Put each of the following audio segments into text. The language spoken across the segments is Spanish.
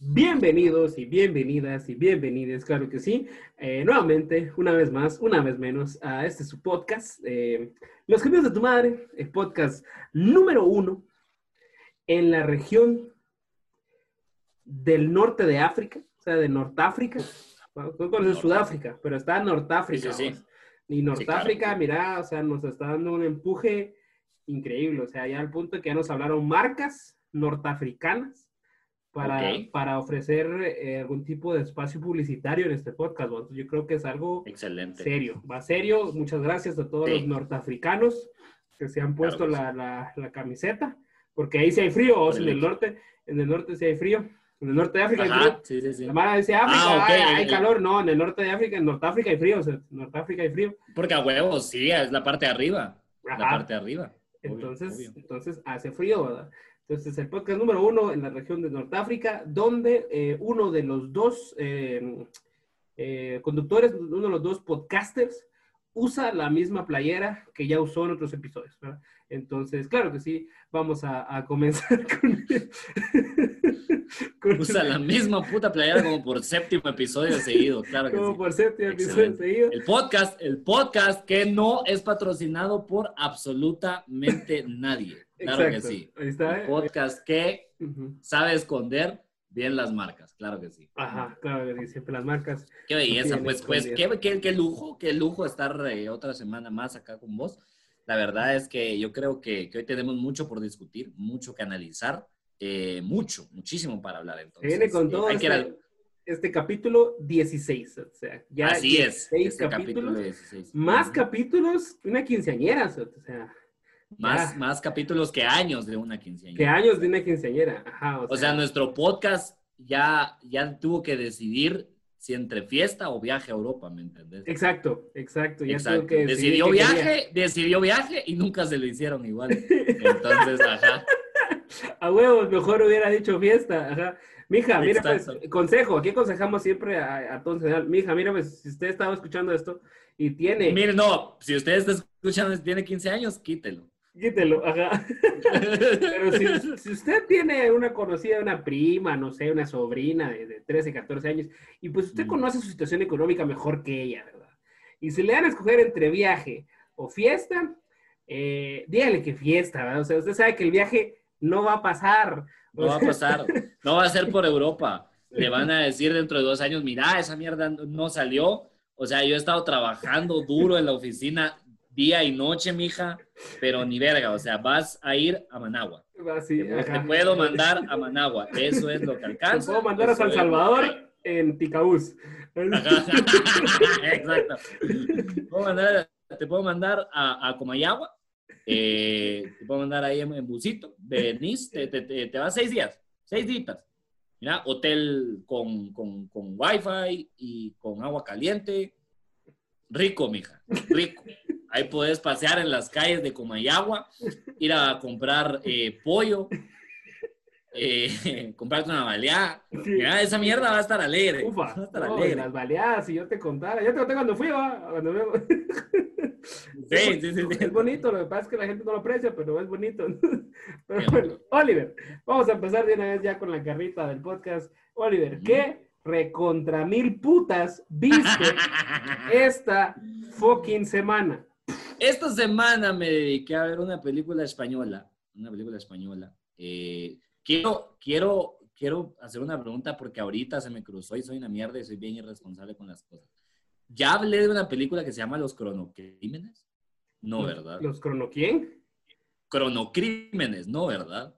Bienvenidos y bienvenidas y bienvenidas, claro que sí. Eh, nuevamente, una vez más, una vez menos, a este su podcast, eh, Los Caminos de tu Madre, el podcast número uno en la región del norte de África, o sea, de Nortáfrica. No conoces Sudáfrica, pero está Nortáfrica. Sí, sí, sí. Y Nortáfrica, claro. mira, o sea, nos está dando un empuje increíble. O sea, ya al punto que ya nos hablaron marcas norteafricanas para, Ok. para ofrecer eh, algún tipo de espacio publicitario en este podcast. ¿no? Yo creo que es algo Excelente. serio, va serio. Muchas gracias a todos Sí. los norteafricanos que se han puesto que la, la- la camiseta, porque ahí sí hay frío, o sea, en el norte, en el norte sí hay frío. En el norte de África hay frío. Ajá, sí, sí, sí. La mara dice África, Ah, ok, ay, hay el- calor. No, en el norte de África, en Norteáfrica hay frío. O sea, en Norteáfrica hay frío. Porque a huevos, sí, es la parte de arriba. La Ajá. parte de arriba. Obvio, Entonces, obvio. entonces hace frío, ¿verdad? Entonces, el podcast número uno en la región de Norteáfrica, donde eh, uno de los dos eh, eh, conductores, uno de los dos podcasters, usa la misma playera que ya usó en otros episodios, ¿verdad? Entonces, claro que sí, vamos a, a comenzar con... con- Usa la misma puta playera como por séptimo episodio seguido, claro que como sí. por séptimo episodio seguido. El podcast, el podcast que no es patrocinado por absolutamente nadie. Claro Exacto. que sí. Ahí está. El podcast que Ujú. sabe esconder bien las marcas, claro que sí. Ajá, claro que sí, siempre las marcas. Qué belleza, pues, pues, qué, qué, qué lujo, qué lujo estar eh, otra semana más acá con vos. La verdad es que yo creo que, que hoy tenemos mucho por discutir, mucho que analizar, eh, mucho, muchísimo para hablar. Entonces, viene con eh, todo hay que ir este, este capítulo 16. O sea, ya Así es, 16 este capítulo capítulos. 16. Más Ujú. capítulos que una quinceañera. O sea, más, ya. más capítulos que años de una quinceañera. que años de una quinceañera. Ajá, O sea, nuestro podcast ya, ya tuvo que decidir si entre fiesta o viaje a Europa, ¿me entendés? Exacto, exacto. Ya Exacto. que decidió viaje, decidió viaje y nunca se lo hicieron igual. Entonces, ajá. A huevos, mejor hubiera dicho fiesta. Ajá. Mija, mira, pues, consejo, aquí aconsejamos siempre a, a todos general. Mija, mira, pues, si usted estaba escuchando esto y tiene, Mire, no, si usted está escuchando y tiene 15 años, quítelo. Quítelo, ajá. Pero si, si usted tiene una conocida, una prima, no sé, una sobrina de, de 13, 14 años, y pues usted Mm. conoce su situación económica mejor que ella, ¿verdad? Y si le dan a escoger entre viaje o fiesta, eh, dígale que fiesta, ¿verdad? O sea, usted sabe que el viaje no va a pasar. No va a pasar. No va a ser por Europa. Le van a decir dentro de dos años, mira, esa mierda no salió. O sea, yo he estado trabajando duro en la oficina día y noche, mija, pero ni verga. O sea, vas a ir a Managua. Te, te puedo mandar a Managua. Eso es lo que Te alcanza. puedo mandar a San Salvador en Ticaús. Ajá. Exacto. Te puedo mandar, te puedo mandar a, a Comayagua. eh, te puedo mandar ahí en, en busito. Venís, te, te, te, te vas seis días, seis días. Mira, hotel con, con, con wifi y con agua caliente. Rico, mija, rico. Ahí puedes pasear en las calles de Comayagua, ir a comprar eh, pollo, eh, comprarte una baleada. Sí. Mira, esa mierda va a estar alegre. Ufa, va a estar no, alegre. las baleadas, si yo te contara, yo te conté cuando fui, ¿va? Cuando veo. Sí, sí, sí, sí. Es bonito, lo que pasa es que la gente no lo aprecia, pero es bonito. Pero Qué bueno. Oliver, vamos a empezar de una vez ya con la carrita del podcast. Oliver. ¿qué recontra mil putas viste esta fucking semana? Esta semana me dediqué a ver una película española, una película española. Eh, quiero, quiero, quiero hacer una pregunta porque ahorita se me cruzó y soy una mierda y soy bien irresponsable con las cosas. ¿Ya hablé de una película que se llama Los Cronocrímenes? No, ¿verdad? ¿Los crono quién? Cronocrímenes, no, ¿verdad?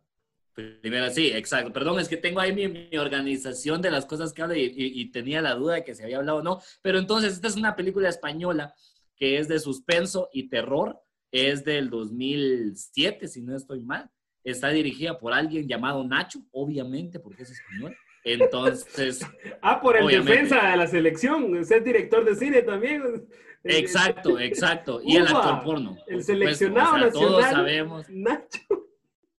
Primero, sí, exacto. Perdón, es que tengo ahí mi, mi organización de las cosas que hablo y, y- y tenía la duda de que se había hablado o no. Pero entonces, esta es una película española que es de suspenso y terror. Es del 2007, si no estoy mal. Está dirigida por alguien llamado Nacho, obviamente, porque es español. Entonces, Ah, por el Obviamente. defensa de la selección, es director de cine también. exacto, exacto. Y el Ufa, actor porno. por El seleccionado O sea, Todos nacional. sabemos. Nacho.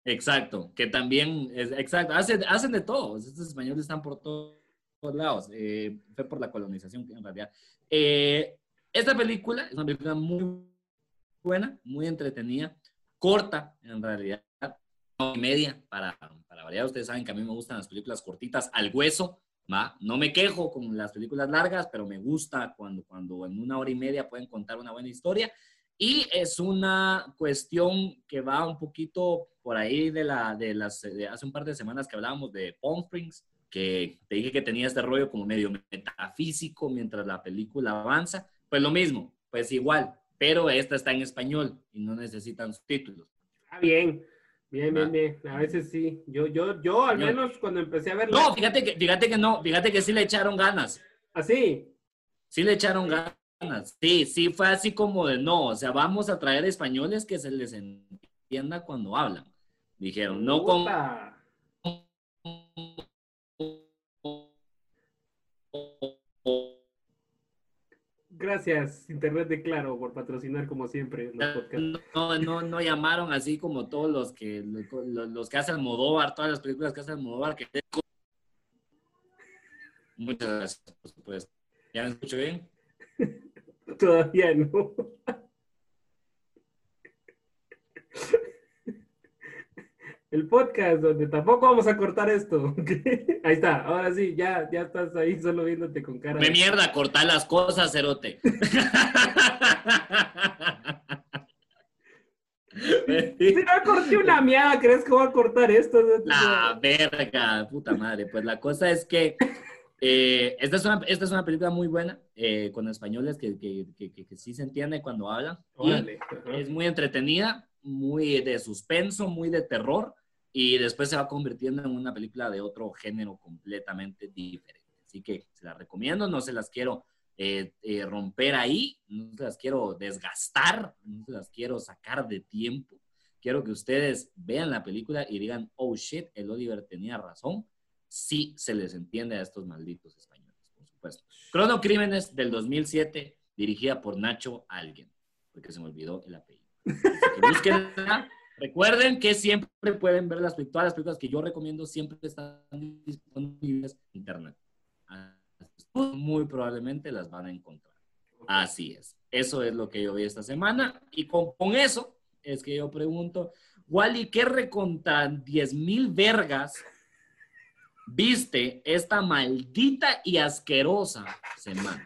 Exacto, que también, es, exacto, hacen, hacen de todo. Estos españoles están por to- todos lados. Eh, fue por la colonización, en realidad. Eh, esta película es una película muy buena, muy entretenida, corta, en realidad. y media para, para variar. Ustedes saben que a mí me gustan las películas cortitas al hueso, ¿va? No me quejo con las películas largas, pero me gusta cuando, cuando en una hora y media pueden contar una buena historia. Y es una cuestión que va un poquito por ahí de, la, de las, de hace un par de semanas que hablábamos de Palm Springs, que te dije que tenía este rollo como medio metafísico mientras la película avanza. Pues lo mismo, pues igual, pero esta está en español y no necesitan subtítulos. Ah, bien. Bien, bien, bien. A veces sí. Yo, yo, yo al menos cuando empecé a verla. No, fíjate que, fíjate que no, fíjate que sí le echaron ganas. ¿Ah, sí? Sí le echaron ganas. Sí, sí, fue así como de no, o sea, vamos a traer españoles que se les entienda cuando hablan. Dijeron, no con... Gracias, Internet de Claro, por patrocinar como siempre los podcasts. No, no, no llamaron así como todos los que los, que hacen Modóvar, todas las películas que hacen Modóvar. Que... Muchas gracias, por supuesto. ¿Ya me escucho bien? Todavía no. El podcast donde tampoco vamos a cortar esto. ahí está, ahora sí, ya, ya estás ahí solo viéndote con cara. Me mierda, cortar las cosas, cerote. si no corté una miada, ¿crees que voy a cortar esto? La verga, puta madre. Pues la cosa es que eh, esta, es una, esta es una película muy buena, eh, con españoles que, que, que, sí se entiende cuando hablan. es muy entretenida, muy de suspenso, muy de terror, y después se va convirtiendo en una película de otro género completamente diferente. Así que se la recomiendo, no se las quiero eh, romper ahí, no se las quiero desgastar, no se las quiero sacar de tiempo. Quiero que ustedes vean la película y digan, oh shit, el Oliver tenía razón sí se les entiende a estos malditos españoles, por supuesto. Crono Crímenes del 2007, dirigida por Nacho Alguien, porque se me olvidó el apellido. Recuerden que siempre pueden ver las, todas las películas que yo recomiendo, siempre están disponibles en internet. Muy probablemente las van a encontrar. Así es. Eso es lo que yo vi esta semana. Y con, con eso es que yo pregunto, Wally, ¿qué recontan 10 mil vergas viste esta maldita y asquerosa semana?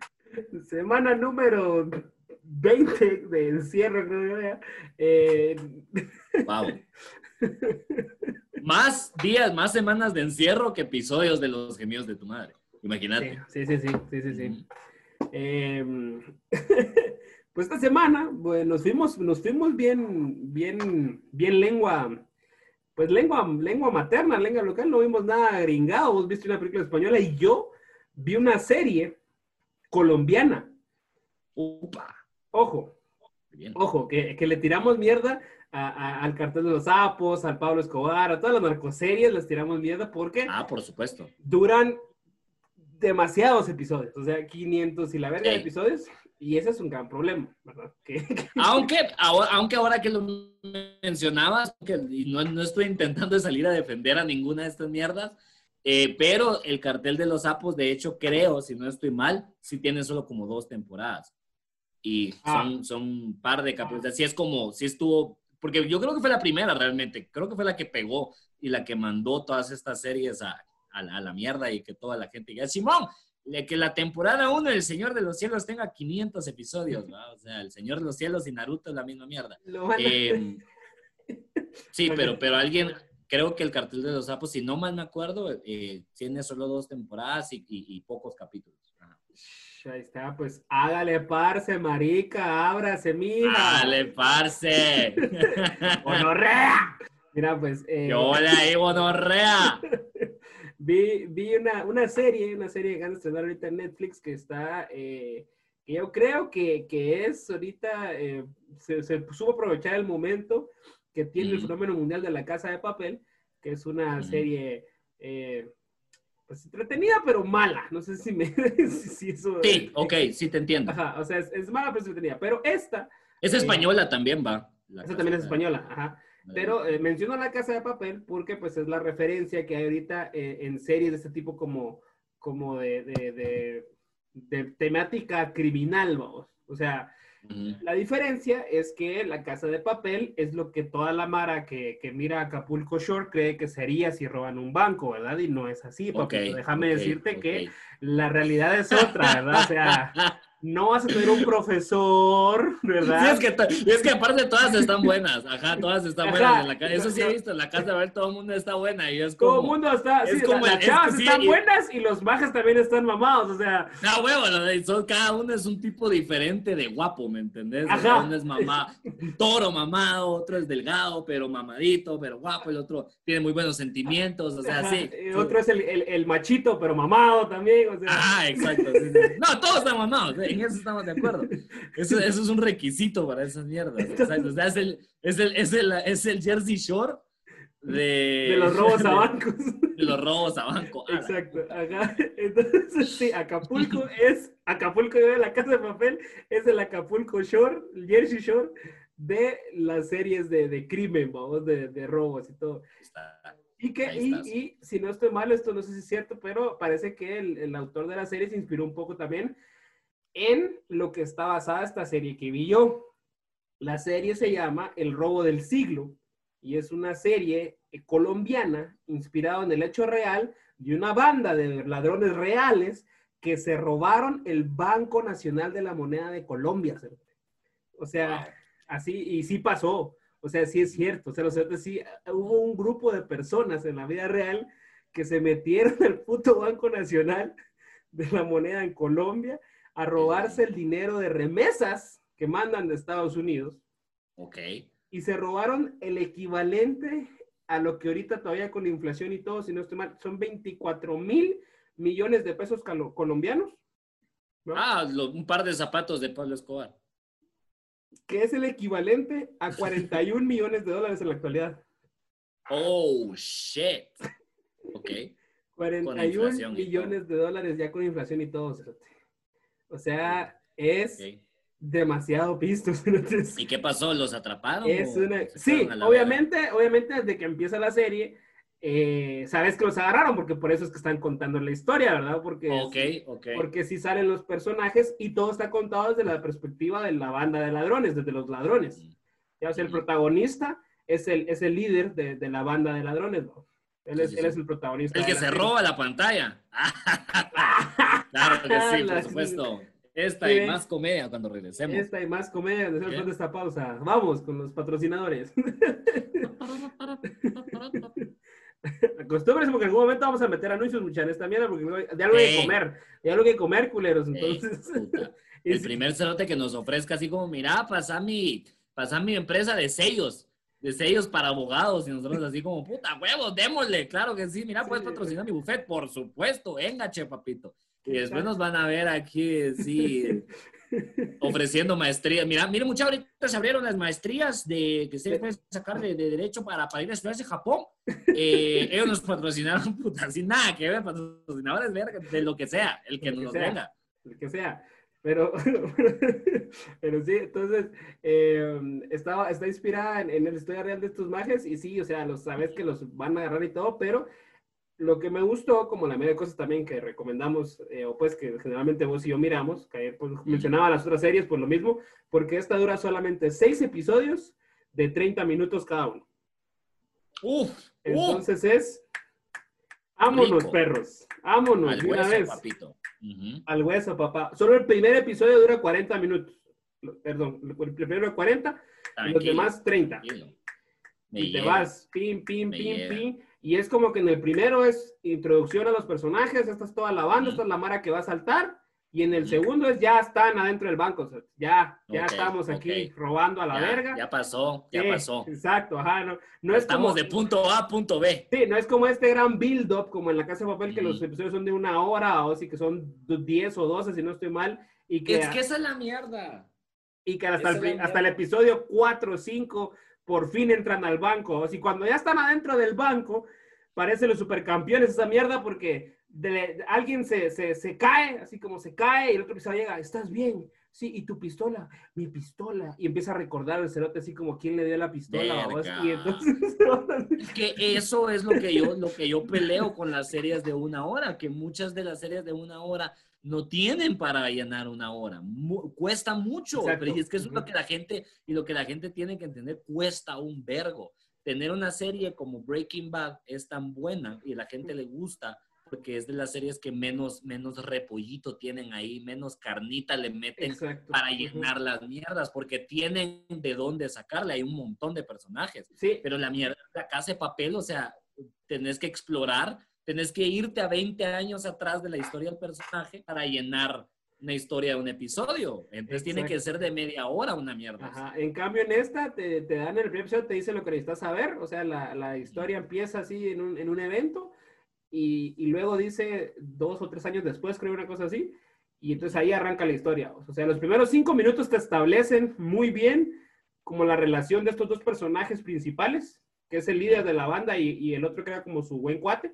Semana número 20 de encierro, creo que Wow. Eh, más días, más semanas de encierro que episodios de los gemidos de tu madre. Imagínate. Sí, sí, sí, sí, sí, sí. Em, pues esta semana, bueno, nos fuimos, nos fuimos bien, bien, bien lengua pues lengua, lengua materna, lengua local, no vimos nada gringado. Vos viste una película española y yo vi una serie colombiana. Upa. Ojo, ojo, que, le tiramos mierda al cartel de los sapos, al Pablo Escobar, a todas las narcoseries les tiramos mierda porque... Ah, por supuesto. Duran demasiados episodios, o sea, 500 y la verga de episodios. Y ese es un gran problema, ¿verdad? Aunque, aunque ahora que lo mencionabas, que, y no, no, estoy intentando salir a defender a ninguna de estas mierdas, eh, pero el cartel de los sapos, de hecho, creo, si no estoy mal, sí tiene solo como dos temporadas. Y ah. son, son un par de capítulos. Así es como, si estuvo, porque yo creo que fue la primera realmente, creo que fue la que pegó y la que mandó todas estas series a, a, a la mierda y que toda la gente diga, Simón, que la temporada 1 del Señor de los Cielos tenga 500 episodios, ¿no? O sea, El Señor de los Cielos y Naruto es la misma mierda. Eh, sí, pero, pero alguien, creo que el cartel de los sapos, si no mal me acuerdo, eh, tiene solo dos temporadas y, pocos capítulos. Ahí está, pues hágale parce, marica, ábrase, mija. Hágale parce. ¡Bonorrea! Mira, pues. Eh... Yo le ahí, bonorrea. vi, vi una, una, serie, una serie que van a estrenar ahorita en Netflix que está, eh, que yo creo que, que es ahorita, eh, se, se, supo aprovechar el momento que tiene el fenómeno mundial de la casa de papel, que es una serie eh, pues entretenida pero mala. No sé si me... si eso, sí, ok, sí te entiendo. Ajá, o sea, es, es mala pero entretenida. Pero esta... Es española también, va. Esa también es española, ajá. Pero eh, menciono La Casa de Papel porque pues es la referencia que hay ahorita eh, en series de este tipo como, como de, de, de, temática criminal, vamos. O sea, La diferencia es que la casa de papel es lo que toda la mara que, que mira Acapulco Shore cree que sería si roban un banco, ¿verdad? Y no es así, papito. Déjame decirte que la realidad es otra, ¿verdad? O sea, no vas a tener un profesor, ¿verdad? Sí, es que, to- es que aparte todas están buenas, ajá, todas están Ajá. buenas en la casa. Eso sí he visto, en la casa de ver todo el mundo está buena y es Todo como... el mundo está, es sí, como las el- es chavas que están buenas y los bajas también están mamados, o sea, Ah, huevo, son, cada uno es un tipo diferente de guapo, ¿me entendés? Ajá. uno es mamá, un toro mamado, otro es delgado, pero mamadito, pero guapo, el otro tiene muy buenos sentimientos, o sea, ajá, sí. y otro es el, el, el machito, pero mamado también, o sea. Ah, exacto. sí. No, todos están mamados, en eso estamos de acuerdo. Eso, eso es un requisito para esas mierdas. O sea, es el, es el, es el, es el Jersey Shore de, de los robos a bancos. de los robos a banco. Exacto, ajá. Entonces, sí, Acapulco es, Acapulco de la casa de papel es el Acapulco Shore, el Jersey Shore de las series de, de crimen, vamos, de, de robos y todo. está. Y que, y, y si no estoy mal, esto no sé si es cierto, pero parece que el, el autor de la serie se inspiró un poco también en lo que está basada esta serie que vi yo. La serie se llama El robo del siglo y es una serie eh, colombiana inspirada en el hecho real de una banda de ladrones reales que se robaron el Banco Nacional de la Moneda de Colombia. O sea, así, y sí pasó. O sea, sí es cierto. O sea, lo cierto es sí, hubo un grupo de personas en la vida real que se metieron al puto Banco Nacional de la moneda en Colombia a robarse el dinero de remesas que mandan de Estados Unidos Ok. y se robaron el equivalente a lo que ahorita todavía con la inflación y todo, si no estoy mal, son 24 mil millones de pesos colombianos, ¿no? Ah, lo- un par de zapatos de Pablo Escobar. que es el equivalente a 41 millones de dólares en la actualidad. Oh, shit. Ok. 41 inflación y millones de dólares ya con inflación y todo. cerote. O sea, es ok. demasiado pisto. cerote. ¿Y qué pasó? ¿los atraparon? Es una... Sí, obviamente, obviamente desde que empieza la serie, eh, sabes que los agarraron porque por eso es que están contando la historia, ¿verdad? Porque, verga? Ok, ok. porque sí salen los personajes y todo está contado desde la perspectiva de la banda de ladrones, desde los ladrones. Ya, o sea, el protagonista es el, es el líder de, de la banda de ladrones, ¿no? Él, es, sí, él es el protagonista. El que se roba la pantalla. claro que sí, por supuesto. Esta y más comedia cuando regresemos. Esta y más comedia después de esta pausa. Vamos con los patrocinadores. Acostúmbrense porque en algún momento vamos a meter anuncios, muchachos, esta mierda, porque de algo hay que comer. De algo hay que comer, culeros. Entonces, El primer cerote que nos ofrezca así como, mira, pasa mi, pasa mi empresa de sellos, de sellos para abogados, y nosotros así como, puta, huevos, démosle, claro que sí, mira, Sí. puedes patrocinar mi buffet, por supuesto, venga, che, papito. Y después nos van a ver aquí, sí, ofreciendo maestría. Mira, mire, mucha ahorita se abrieron las maestrías de que ustedes pueden sacar de, de derecho para, para ir a estudiarse a Japón. Eh, ellos nos patrocinaron, puta, sin nada que ver, patrocinadores, verga, de lo que sea, el que que nos sea. venga. el que sea. Pero, pero sí, entonces, eh, estaba, está inspirada en, en la historia real de estos mages y sí, o sea, los sabes que los van a agarrar y todo, pero lo que me gustó, como la media de cosas también que recomendamos, eh, o pues que generalmente vos y yo miramos, que pues, mencionaba las otras series por lo mismo, porque esta dura solamente seis episodios de 30 minutos cada uno. Uf, uf, Entonces es, ámonos Rico. perros, ámonos al de una hueso, vez. papito. Ujú. Al hueso, papá. Solo el primer episodio dura 40 minutos. Perdón, el primero 40 y los Tranquilo, demás 30. tranquilo. Me Y te vas, pim, pim, Me pim, pim. Y es como que en el primero es introducción a los personajes, esta es toda la banda, esta es la mara que va a saltar. Y en el segundo es ya están adentro del banco, o sea, ya, ya estamos aquí robando a la ya, verga. Ya pasó, ya Sí, pasó. Exacto, ajá, no, no es Estamos como, de punto A a punto B. Sí, no es como este gran build-up, como en la Casa de Papel, que los episodios son de una hora, o sí que son 10 o 12, si no estoy mal, y que, Es que esa es la mierda. y que hasta, el, hasta el episodio 4 o 5 por fin entran al banco. O sea, cuando ya están adentro del banco, parecen los supercampeones esa mierda porque de- de- alguien se, se, se cae, así como se cae, y el otro episodio llega, ¿estás bien? sí, y tu pistola, mi pistola. Y empieza a recordar el cerote así como quién le dio la pistola. Y entonces... Es que eso es lo que, yo, lo que yo peleo con las series de una hora, que muchas de las series de una hora no tienen para llenar una hora. cuesta mucho, pero es que eso es lo que la gente, y lo que la gente tiene que entender, cuesta un vergo. Tener una serie como Breaking Bad es tan buena y la gente le gusta porque es de las series que menos, menos repollito tienen ahí, menos carnita le meten para llenar las mierdas, porque tienen de dónde sacarle, hay un montón de personajes. Sí. Pero la mierda, la casa de papel, o sea, tenés que explorar, tenés que irte a 20 años atrás de la historia del personaje para llenar una historia de un episodio. Entonces tiene que ser de media hora una mierda. Ajá. En cambio, en esta te, te dan el primer episodio, te dice lo que necesitas saber. O sea, la, la historia empieza así en un, en un evento y, luego dice dos o tres años después, creo una cosa así, y entonces ahí arranca la historia. O sea, los primeros cinco minutos te establecen muy bien como la relación de estos dos personajes principales, que es el líder de la banda y, el otro que era como su buen cuate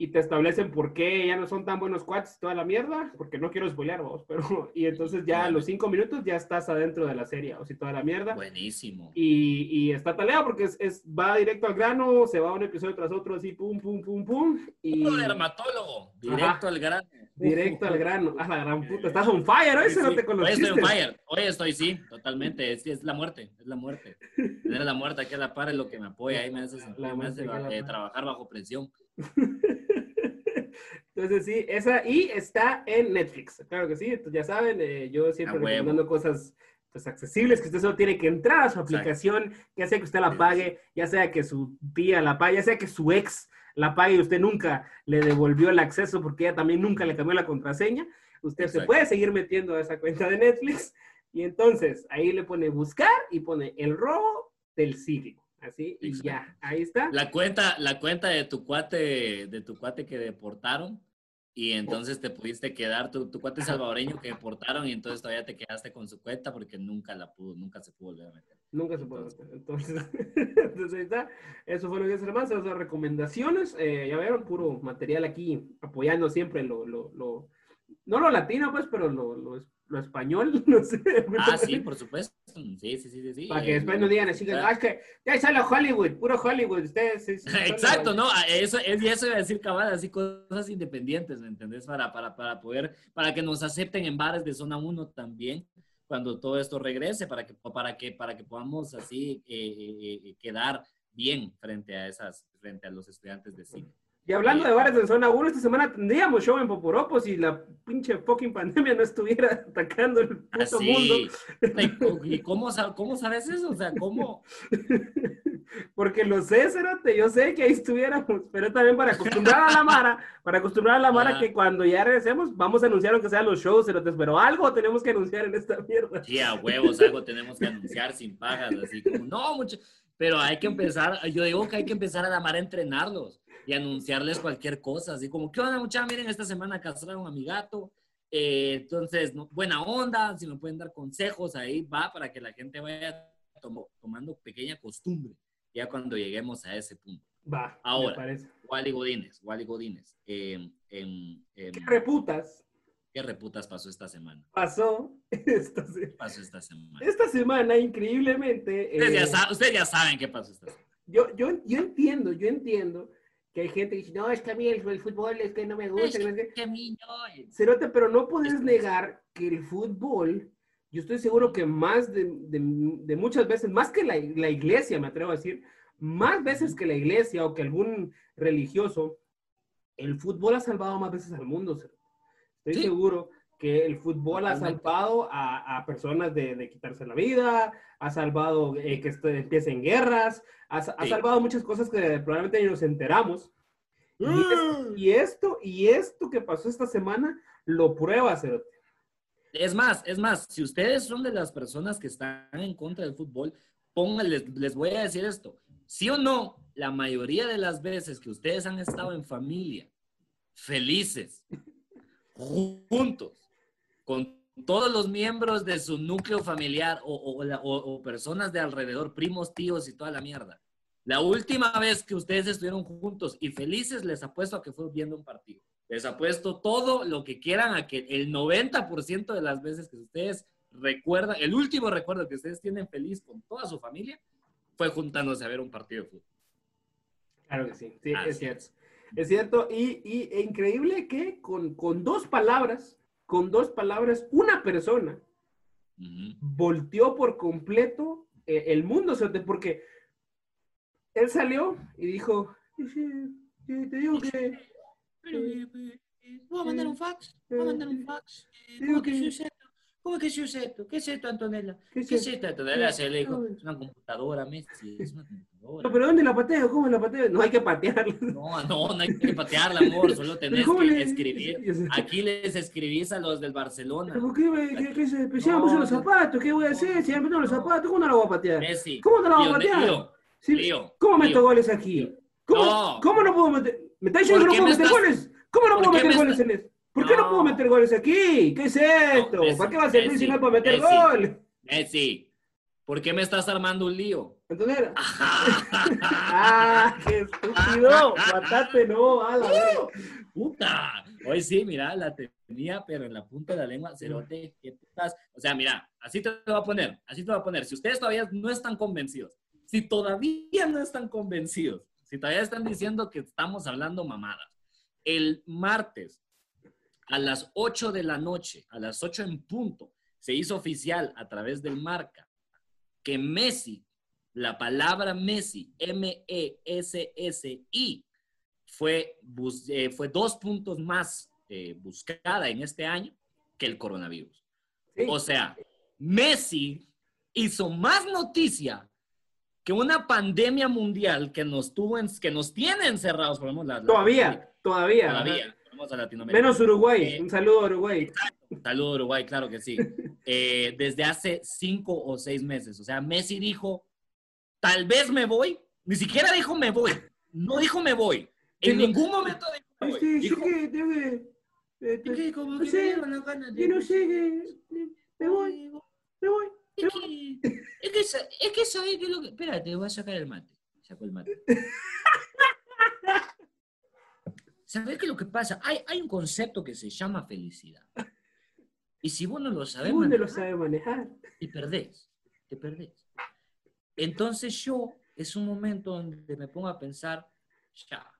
y te establecen por qué ya no son tan buenos cuates toda la mierda, porque no quiero spoilear vos, pero y entonces ya a los cinco minutos ya estás adentro de la serie, o si toda la mierda. Buenísimo. Y, y está taleado porque es, es, va directo al grano, se va un episodio tras otro así, pum, pum, pum, pum. Y... Un dermatólogo, directo al grano. Directo al grano, a la gran puta, estás on fire, hoy no te Hoy estoy on fire, hoy estoy, sí, totalmente, es, es la muerte, es la muerte. Tener la muerte aquí a la par es lo que me apoya, ahí me hace, me hace eh, trabajar bajo presión. Entonces sí, esa y está en Netflix. Claro que sí, entonces ya saben, eh, yo siempre recomendando cosas pues accesibles, que usted solo tiene que entrar a su aplicación, ya sea que usted la pague, ya sea que su tía la pague, ya sea que su ex la pague y usted nunca le devolvió el acceso porque ella también nunca le cambió la contraseña. Usted se puede seguir metiendo a esa cuenta de Netflix y entonces ahí le pone buscar y pone el robo del siglo. Así, y ya, ahí está. La cuenta, la cuenta de tu cuate, de tu cuate que deportaron, y entonces te pudiste quedar, tu, tu cuate salvadoreño que deportaron, y entonces todavía te quedaste con su cuenta porque nunca la pudo, nunca se pudo volver a meter. Nunca se pudo meter. Entonces, entonces ahí está. Eso fue lo que es más, esas recomendaciones. Eh, ya vieron, puro material aquí, apoyando siempre lo, lo, lo no lo latino, pues, pero lo, lo, lo español, no sé. Ah, sí, por supuesto. Sí, sí, sí, sí. Para que después no digan así, que, ah, es que ya sale Hollywood, puro Hollywood, ustedes. Exacto, no, eso, es, eso iba a decir cabal, así cosas independientes, ¿me entendés? Para, para, para poder, para que nos acepten en bares de zona 1 también, cuando todo esto regrese, para que, para que, para que podamos así eh, eh, eh, quedar bien frente a esas, frente a los estudiantes de cine. Y hablando de bares de zona 1, esta semana tendríamos show en Poporopos si la pinche fucking pandemia no estuviera atacando el puto ah, mundo. ¿Y cómo, cómo, sabes eso? O sea, ¿cómo? Porque lo sé, Cerote, yo sé que ahí estuviéramos, pero también para acostumbrar a la Mara, para acostumbrar a la Mara que cuando ya regresemos vamos a anunciar aunque sean los shows, Cerotes, pero algo tenemos que anunciar en esta mierda. Sí, a huevos, algo tenemos que anunciar sin pagas, así como, no, mucho, pero hay que empezar, yo digo que hay que empezar a la Mara a entrenarlos y anunciarles cualquier cosa, así como, ¿qué onda muchachos? Miren, esta semana casaron a mi gato, eh, entonces, buena onda, si me pueden dar consejos, ahí va para que la gente vaya tomando pequeña costumbre, ya cuando lleguemos a ese punto. Va, Ahora, Wally Godínez, Wally Godínez. Em, em, em, ¿Qué reputas? ¿Qué reputas pasó esta semana? Pasó esta, pasó esta semana. Esta semana, increíblemente... Ustedes, ya, eh, ustedes ya saben qué pasó esta semana. Yo, yo, yo entiendo, yo entiendo que hay gente que dice, no, es que a mí el, fútbol es que no me gusta. Es que, a mí no. Cerote, pero no puedes negar que el fútbol, yo estoy seguro que más de, de, muchas veces, más que la, la, iglesia, me atrevo a decir, más veces que la iglesia o que algún religioso, el fútbol ha salvado más veces al mundo. Estoy seguro que el fútbol ha salvado a, a personas de, de, quitarse la vida, ha salvado eh, que esto empiecen guerras, ha, ha, salvado muchas cosas que probablemente ni nos enteramos. Y, esto, y esto que pasó esta semana lo prueba, Cerote. Es más, es más, si ustedes son de las personas que están en contra del fútbol, pónganles, les voy a decir esto. Sí o no, la mayoría de las veces que ustedes han estado en familia, felices, juntos, con todos los miembros de su núcleo familiar o, personas de alrededor, primos, tíos y toda la mierda. La última vez que ustedes estuvieron juntos y felices, les apuesto a que fue viendo un partido. Les apuesto todo lo que quieran a que el 90% de las veces que ustedes recuerdan, el último recuerdo que ustedes tienen feliz con toda su familia, fue juntándose a ver un partido de fútbol. Claro que sí, sí es cierto. Es cierto, y, y e increíble que con, con, dos palabras, con dos palabras, una persona volteó por completo eh, el mundo, porque él salió y dijo, te digo que pero, eh, eh, voy a mandar un fax, voy a mandar un fax. ¿Cómo que es esto? ¿Cómo que es esto? ¿Qué es esto, Antonella? ¿Qué es esto, Antonella? Se le dijo, es una computadora, Messi, es una computadora. No, pero ¿dónde la pateo? ¿Cómo la pateo? No hay que patearla. No, no, no hay que patearla, amor, solo tenés que escribir. Aquí les escribís a los del Barcelona. ¿Por qué, qué, qué se me no, los zapatos? ¿Qué voy a hacer? Si me los zapatos, ¿cómo no la voy a patear? Messi. ¿Cómo no la voy a patear? ¿Cómo meto goles aquí? ¿Cómo, ¿Cómo no puedo meter? ¿Me está diciendo que no puedo meter goles? ¿Cómo no puedo meter goles en esto? ¿Por qué no. puedo meter goles aquí? ¿Qué es esto? ¿Para qué va a servir si no puedo meter gol? Messi, ¿por qué me estás armando un lío? Entonces era. ¡Ah, qué estúpido! ¡Matate, no! ¡A ¡Puta! Hoy sí, mira, la tenía, pero en la punta de la lengua, cerote, ¿qué putas? O sea, mira, así te lo voy a poner, así te lo voy a poner. Si ustedes todavía no están convencidos, si todavía no están convencidos si todavía están diciendo que estamos hablando mamadas. El martes a las 8 de la noche, a las 8 en punto, se hizo oficial a través del marca que Messi, la palabra Messi, M-E-S-S-I, fue, eh, fue dos puntos más eh, buscada en este año que el coronavirus. O sea, Messi hizo más noticia que una pandemia mundial que nos tuvo, que nos tiene encerrados, por la, todavía, todavía. Todavía. A Latinoamérica. Menos Uruguay. Eh, un saludo a Uruguay. Un saludo a Uruguay, claro que sí. Eh, desde hace cinco o seis meses. O sea, Messi dijo, tal vez me voy. Ni siquiera dijo me voy. No dijo me voy. En ningún momento dijo me voy. Sí, dijo, que debe... Eh, como que sé, yo no sé, me voy, me voy. Es que, es que, es que sabes que lo que. Espérate, voy a sacar el mate. Saco el mate. ¿Sabes qué es lo que pasa? Hay, hay un concepto que se llama felicidad. Y si vos no lo sabes manejar, lo sabe manejar, te perdés, te perdés. Entonces yo, es un momento donde me pongo a pensar, ya,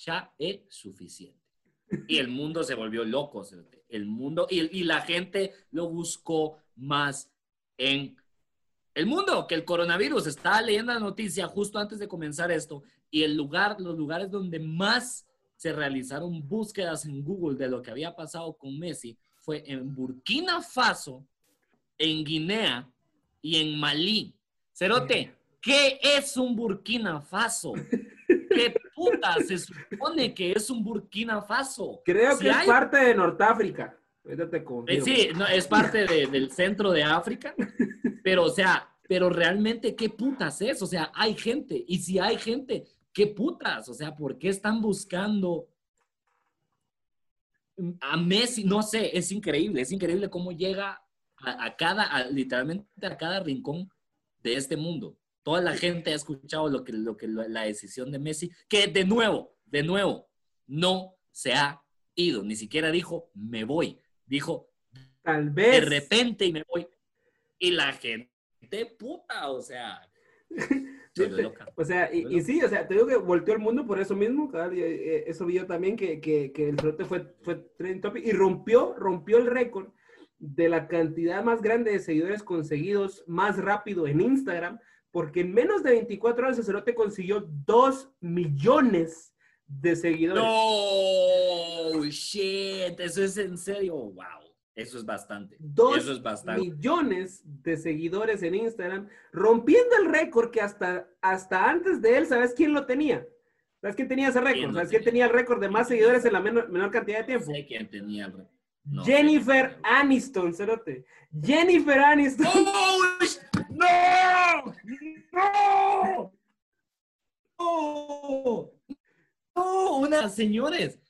ya es suficiente. Y el mundo se volvió loco, el mundo, y, y la gente lo buscó más en el mundo, que el coronavirus. Estaba leyendo la noticia justo antes de comenzar esto y el lugar, los lugares donde más se realizaron búsquedas en Google de lo que había pasado con Messi fue en Burkina Faso, en Guinea y en Malí. Cerote, ¿qué es un Burkina Faso? ¿Qué puta se supone que es un Burkina Faso? Creo que es parte de Norteáfrica. Eh, sí, no, es parte del centro de África, pero o sea, pero realmente, ¿qué putas es? O sea, hay gente, y si hay gente, ¿qué putas? O sea, ¿por qué están buscando a Messi? No sé, es increíble, es increíble cómo llega a, cada, literalmente a cada rincón de este mundo. Toda la gente ha escuchado lo que, lo que la decisión de Messi, que de nuevo, de nuevo, no se ha ido, ni siquiera dijo, me voy dijo, tal vez. De repente y me voy. Y la gente, puta, o sea. o sea, y, sí, o sea, te digo que volteó el mundo por eso mismo, eh, eso vio también que, que, que el trote fue, fue trending topic y rompió, rompió el récord de la cantidad más grande de seguidores conseguidos más rápido en Instagram, porque en menos de 24 horas el cerote consiguió 2 millones de seguidores. No, shit, eso es en serio, wow. Eso es bastante. Dos eso es bastante. millones de seguidores en Instagram, rompiendo el récord que hasta, hasta antes de él, ¿sabes quién lo tenía? ¿Sabes quién tenía ese récord? ¿Sabes quién tenía el récord de más seguidores en la menor, menor cantidad de tiempo? Sé quién tenía el récord. Jennifer Aniston, cerote. Jennifer Aniston. ¡Oh, ¡No! ¡No! ¡No! No, una, señores,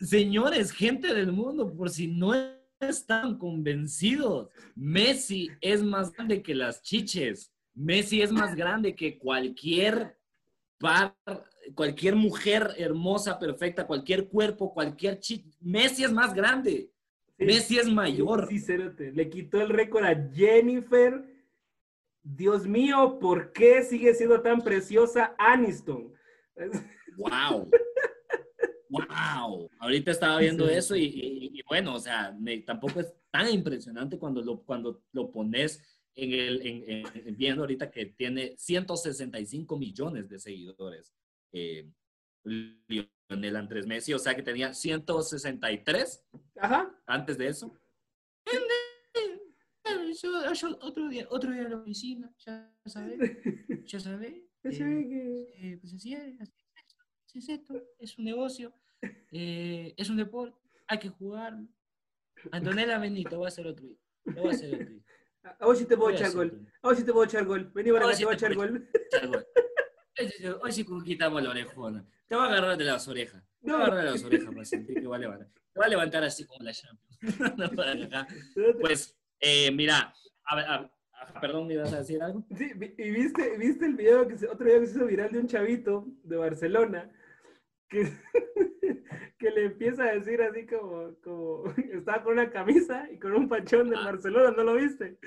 señores, gente del mundo, por si no están convencidos, Messi es más grande que las chiches. Messi es más grande que cualquier par cualquier mujer hermosa, perfecta, cualquier cuerpo, cualquier chico. Messi es más grande. Messi es mayor. Sí, cérate. Le quitó el récord a Jennifer. Dios mío, ¿por qué sigue siendo tan preciosa Aniston? ¡Wow! ¡Wow! Ahorita estaba viendo eso y, bueno, o sea, tampoco es tan impresionante cuando lo, cuando lo pones en el, en, viendo ahorita que tiene 165 millones de seguidores. Eh, Lionel Andrés Messi, o sea que tenía 163 Ajá. antes de eso. otro día, otro día en la oficina, ya sabes, ya sabes. Eh, eh, pues así es, así es esto, es un negocio, eh, es un deporte, hay que jugar. Antonella, vení, te voy a hacer otro día, te voy a hacer otro día. Hoy sí te a echar gol, hoy sí te a echar gol, vení para acá, te voy a echar gol. Hoy sí quitamos la orejona. Te va a agarrar de las orejas. Te va a agarrar de las orejas para sentir que va a levantar. Te va a levantar así como la Champions. pues, eh, mira, a ver, a, perdón, ¿me ibas a decir algo? Sí, y viste, viste el video, que otro video que se hizo viral de un chavito de Barcelona que, que le empieza a decir así como, como, estaba con una camisa y con un pachón de ah. Barcelona, ¿no lo viste?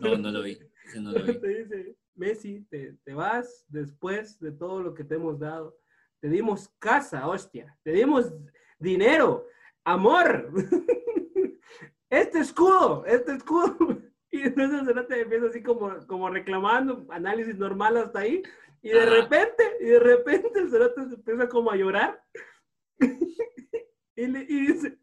No, no lo vi. no lo vi. Te dice, Messi, te, te vas después de todo lo que te hemos dado. Te dimos casa, hostia. Te dimos dinero, amor. este escudo, este escudo. Y entonces el te empieza así como, como reclamando, análisis normal hasta ahí. Y de repente, y de repente el cerote se empieza como a llorar. y, le, y dice,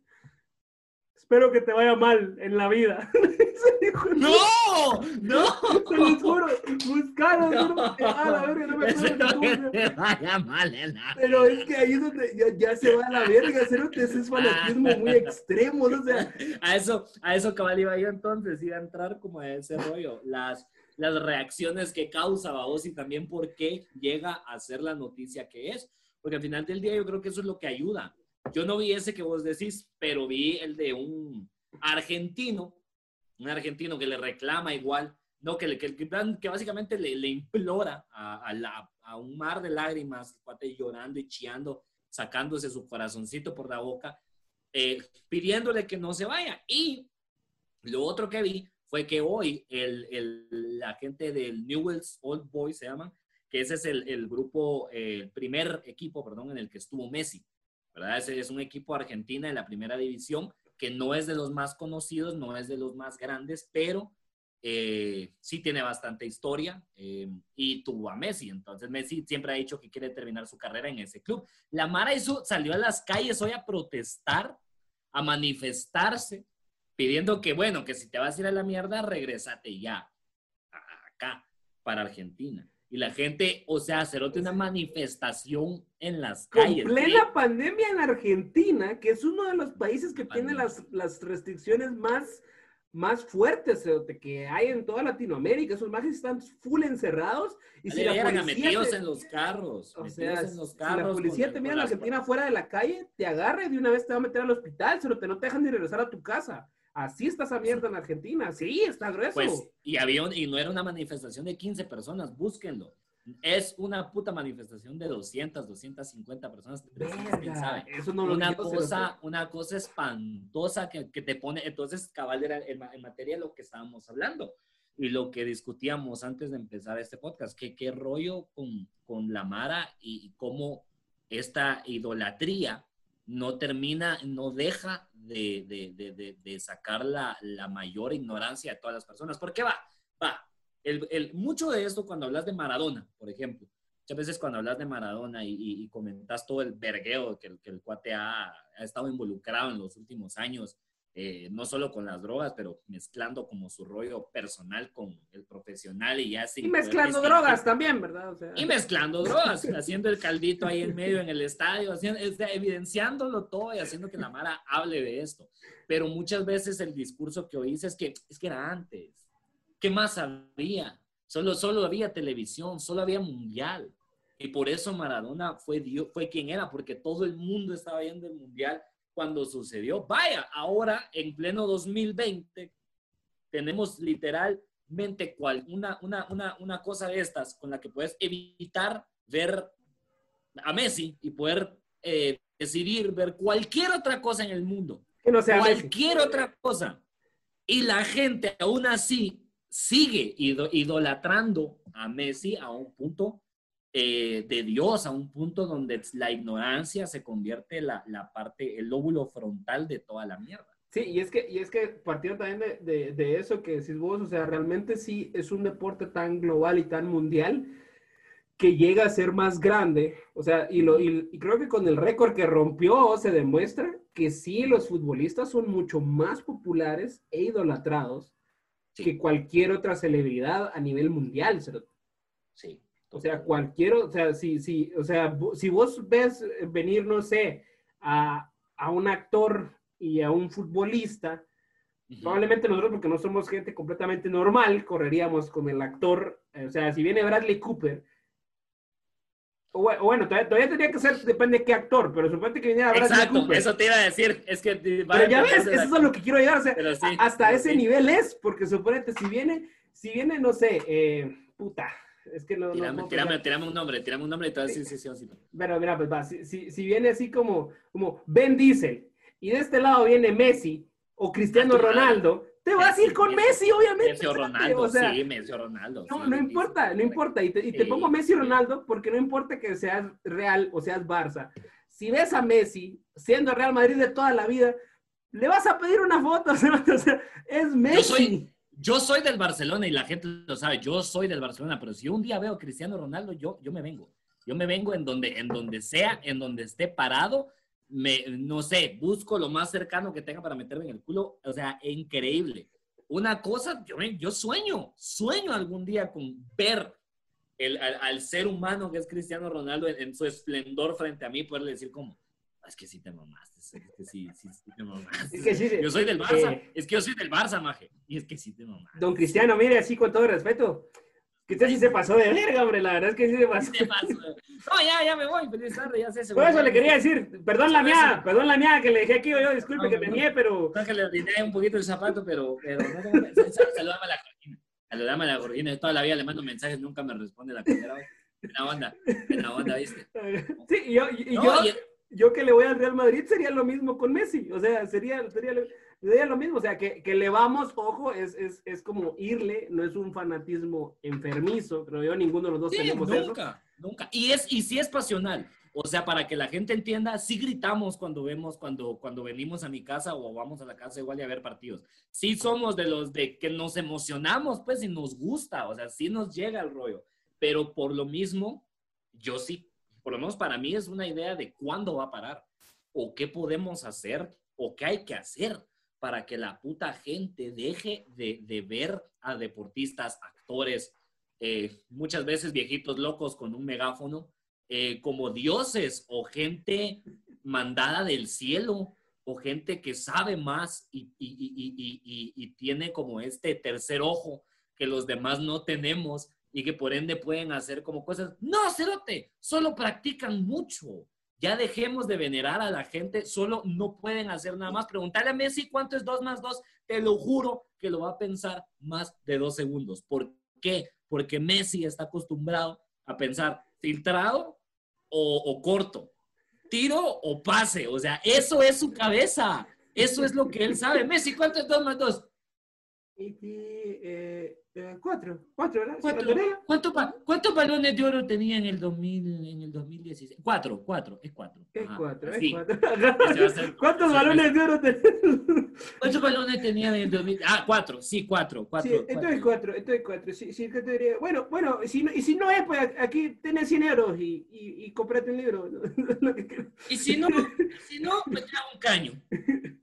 espero que te vaya mal en la vida. ¡No! ¡No! Te lo juro, buscaron, no. a la verga, no me acuerdo. Te vaya mal en la Pero es que ahí es donde ya, ya se va a la verga, ese es fanatismo muy extremo, ¿no? O sea, a eso, a eso cabal iba yo entonces, iba a entrar como a ese rollo, las, las reacciones que causa vos y también por qué llega a ser la noticia que es. Porque al final del día yo creo que eso es lo que ayuda yo no vi ese que vos decís, pero vi el de un argentino, un argentino que le reclama igual, no, que, que, que básicamente le, le implora a, la, a, un mar de lágrimas, llorando y chillando, sacándose su corazoncito por la boca, eh, pidiéndole que no se vaya. Y lo otro que vi fue que hoy el, el, la gente del Newell's Old Boys se llaman, que ese es el, el grupo, el primer equipo, perdón, en el que estuvo Messi. ¿Verdad? Es un equipo argentina en la primera división que no es de los más conocidos, no es de los más grandes, pero eh, sí tiene bastante historia eh, y tuvo a Messi. Entonces Messi siempre ha dicho que quiere terminar su carrera en ese club. La Mara hizo, salió a las calles hoy a protestar, a manifestarse, pidiendo que, bueno, que si te vas a ir a la mierda, regresate ya acá para Argentina. Y la gente, o sea, cerote una manifestación en las calles. En plena pandemia en Argentina, que es uno de los países que tiene las, las restricciones más, más fuertes que hay en toda Latinoamérica. Esos más están full encerrados. Y si la policía metidos en los carros. O sea, en los carros, si la policía te mira en Argentina fuera de la calle, te agarra y de una vez te va a meter al hospital, te no te dejan ni regresar a tu casa. Así está esa mierda en Argentina. Sí, está grueso. Pues, y, había y no era una manifestación de 15 personas, búsquenlo. Es una puta manifestación de 200, 250 personas. Verga, eso no lo una cosa, una cosa espantosa que, que, te pone. Entonces, cabal, era en, materia de lo que estábamos hablando y lo que discutíamos antes de empezar este podcast. Que qué rollo con, con la Mara y, y cómo esta idolatría no termina, no deja de, de, de, de sacar la, la, mayor ignorancia de todas las personas. ¿Por qué va? Va. El, el, mucho de esto cuando hablas de Maradona, por ejemplo. Muchas veces cuando hablas de Maradona y, y, comentas todo el vergueo que, que el cuate ha, ha, estado involucrado en los últimos años, eh, no solo con las drogas, pero mezclando como su rollo personal con el profesional y ya Y mezclando drogas también, ¿verdad? Y mezclando drogas, haciendo el caldito ahí en medio en el estadio, haciendo, evidenciándolo todo y haciendo que la Mara hable de esto. Pero muchas veces el discurso que oís es que es que era antes. ¿Qué más había? Solo, solo había televisión, solo había mundial. Y por eso Maradona fue, Dios, fue quien era, porque todo el mundo estaba viendo el mundial cuando sucedió. Vaya, ahora en pleno 2020 tenemos literalmente cual, una, una, una, una cosa de estas con la que puedes evitar ver a Messi y poder eh, decidir ver cualquier otra cosa en el mundo. Que no sea cualquier otra cosa. Y la gente aún así sigue idolatrando a Messi a un punto eh, de Dios, a un punto donde la ignorancia se convierte en la, la, parte, el lóbulo frontal de toda la mierda. Sí, y es que, y es que partiendo también de, de, de, eso que decís vos, o sea, realmente sí es un deporte tan global y tan mundial que llega a ser más grande, o sea, y, lo, y, creo que con el récord que rompió se demuestra que sí, los futbolistas son mucho más populares e idolatrados que cualquier otra celebridad a nivel mundial. Sí. O sea, cualquier, o sea, si, si, o sea, si vos ves venir, no sé, a, a un actor y a un futbolista, probablemente nosotros, porque no somos gente completamente normal, correríamos con el actor, o sea, si viene Bradley Cooper, o bueno, todavía, tendría que ser, depende de qué actor, pero suponte que viniera Bradley Exacto, eso te iba a decir, es que... Pero ya ves, eso es a lo que quiero llegar, o sea, hasta ese nivel es, porque suponete, si viene, si viene, no sé, eh, puta, es que no... Tirame, tirame, un nombre, tirame un nombre y todo, sí, sí, sí, sí. Pero mira, pues va, si, si, si, viene así como, como Ben Diesel, y de este lado viene Messi, o Cristiano Ronaldo, te vas a ir con Messi, obviamente. Messi o Ronaldo, sí, Messi o Ronaldo. No, no importa, no importa. Y te, pongo Messi o Ronaldo porque no importa que seas Real o seas Barça. Si ves a Messi siendo Real Madrid de toda la vida, le vas a pedir una foto. O sea, es Messi. Yo soy, yo soy del Barcelona y la gente lo sabe. Yo soy del Barcelona, pero si un día veo a Cristiano Ronaldo, yo, yo me vengo. Yo me vengo en donde, en donde sea, en donde esté parado me, no sé, busco lo más cercano que tenga para meterme en el culo. O sea, increíble. Una cosa, yo, yo sueño, sueño algún día con ver el, al, ser humano que es Cristiano Ronaldo en, su esplendor frente a mí, poderle decir como, es que sí te mamaste, es que sí, sí, sí te mamaste. Es que sí, yo soy del Barça, eh, es que yo soy del Barça, maje, y es que sí te mamaste. Don Cristiano, mire, así con todo respeto, que usted sí se pasó de verga, hombre, la verdad es que sí se pasó. No, ya, ya me voy, feliz tarde, ya sé. Por eso le quería decir, perdón la mía, perdón la mía, que le dejé aquí yo, disculpe que me nié, pero... que le oriné un poquito el zapato, pero, pero no, saludame a la Cortina, saludame a la Cortina, toda la vida le mando mensajes, nunca me responde la primera vez. la onda, la onda, ¿viste? Sí, y yo, y, yo, yo que le voy al Real Madrid sería lo mismo con Messi, o sea, sería, sería es lo mismo, o sea, que, que le vamos, ojo, es, es, es, como irle, no es un fanatismo enfermizo, pero yo ninguno de los dos tenemos nunca, Nunca, nunca. Y, es, y sí es pasional. O sea, para que la gente entienda, sí gritamos cuando vemos, cuando, cuando venimos a mi casa o vamos a la casa igual de a ver partidos. Sí somos de los de que nos emocionamos, pues, y nos gusta, o sea, sí nos llega el rollo. Pero por lo mismo, yo sí, por lo menos para mí es una idea de cuándo va a parar, o qué podemos hacer, o qué hay que hacer para que la puta gente deje de, ver a deportistas, actores, eh, muchas veces viejitos locos con un megáfono, eh, como dioses o gente mandada del cielo o gente que sabe más y, y, tiene como este tercer ojo que los demás no tenemos y que por ende pueden hacer como cosas. No, cerote, solo practican mucho. Ya dejemos de venerar a la gente, solo no pueden hacer nada más. Preguntarle a Messi cuánto es 2 más 2, te lo juro que lo va a pensar más de dos segundos. ¿Por qué? Porque Messi está acostumbrado a pensar filtrado o, corto, tiro o pase. O sea, eso es su cabeza. Eso es lo que él sabe. Messi, ¿cuánto es 2 más 2? Eh, eh, cuatro, cuatro, ¿verdad? ¿Cuánto, ¿Cuántos balones de oro tenía en el, 2000, en el 2016? Cuatro, cuatro, es cuatro. Es cuatro, es cuatro. ¿Cuántos balones de oro tenía? ¿Cuántos balones tenía en el 2000? Ah, cuatro, sí, cuatro. cuatro sí, esto es cuatro, esto es cuatro. Sí, sí, bueno, bueno, si y si no es, pues aquí tenés 100 euros y, y, y comprate un libro. y si no, si no, pues te hago un caño.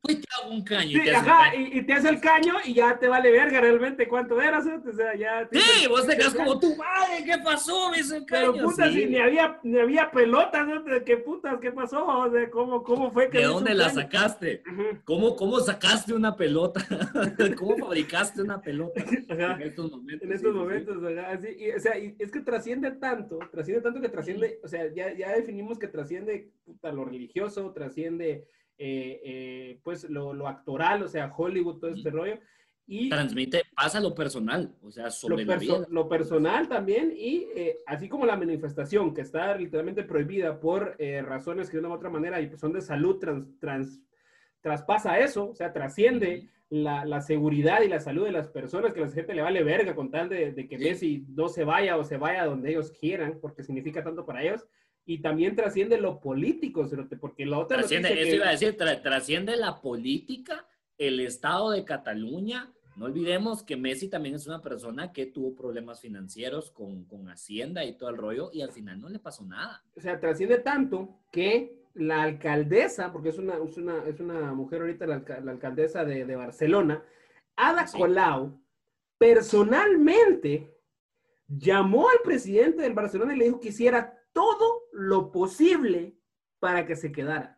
Pues te hago un caño. Sí, y, te ajá, y, te hace el caño y ya te vale verga realmente cuánto eras. O sea, ya. Sí, vos te quedas como tu madre, ¿qué pasó? El caño. Pero puta, sí. si ni había, ni había pelotas, ¿no? ¿qué putas? ¿Qué pasó? O sea, ¿cómo, cómo fue que. ¿De dónde la sacaste? ¿Cómo, ¿Cómo sacaste una pelota? ¿Cómo fabricaste una pelota? En estos momentos. En estos momentos, y, o sea, es que trasciende tanto, trasciende tanto que trasciende, o sea, ya, ya definimos que trasciende puta, lo religioso, trasciende eh, eh, pues lo, lo, actoral, o sea, Hollywood, todo este rollo. Y Transmite, pasa lo personal, o sea, sobre lo, la vida. lo personal también, y eh, así como la manifestación, que está literalmente prohibida por eh, razones que de una u otra manera y son de salud, trans, trans- traspasa eso, o sea, trasciende la, la seguridad y la salud de las personas, que a la gente le vale verga con tal de, de que Sí. Messi no se vaya o se vaya donde ellos quieran, porque significa tanto para ellos, y también trasciende lo político, porque la otra Trasciende, eso que- iba a decir, tra- trasciende la política, el Estado de Cataluña. No olvidemos que Messi también es una persona que tuvo problemas financieros con, con Hacienda y todo el rollo, y al final no le pasó nada. o sea, trasciende tanto que la alcaldesa, porque es una, es una, es una mujer ahorita, la, alca- la alcaldesa de, de Barcelona, Ada Sí. Colau, personalmente llamó al presidente del Barcelona y le dijo que hiciera todo lo posible para que se quedara.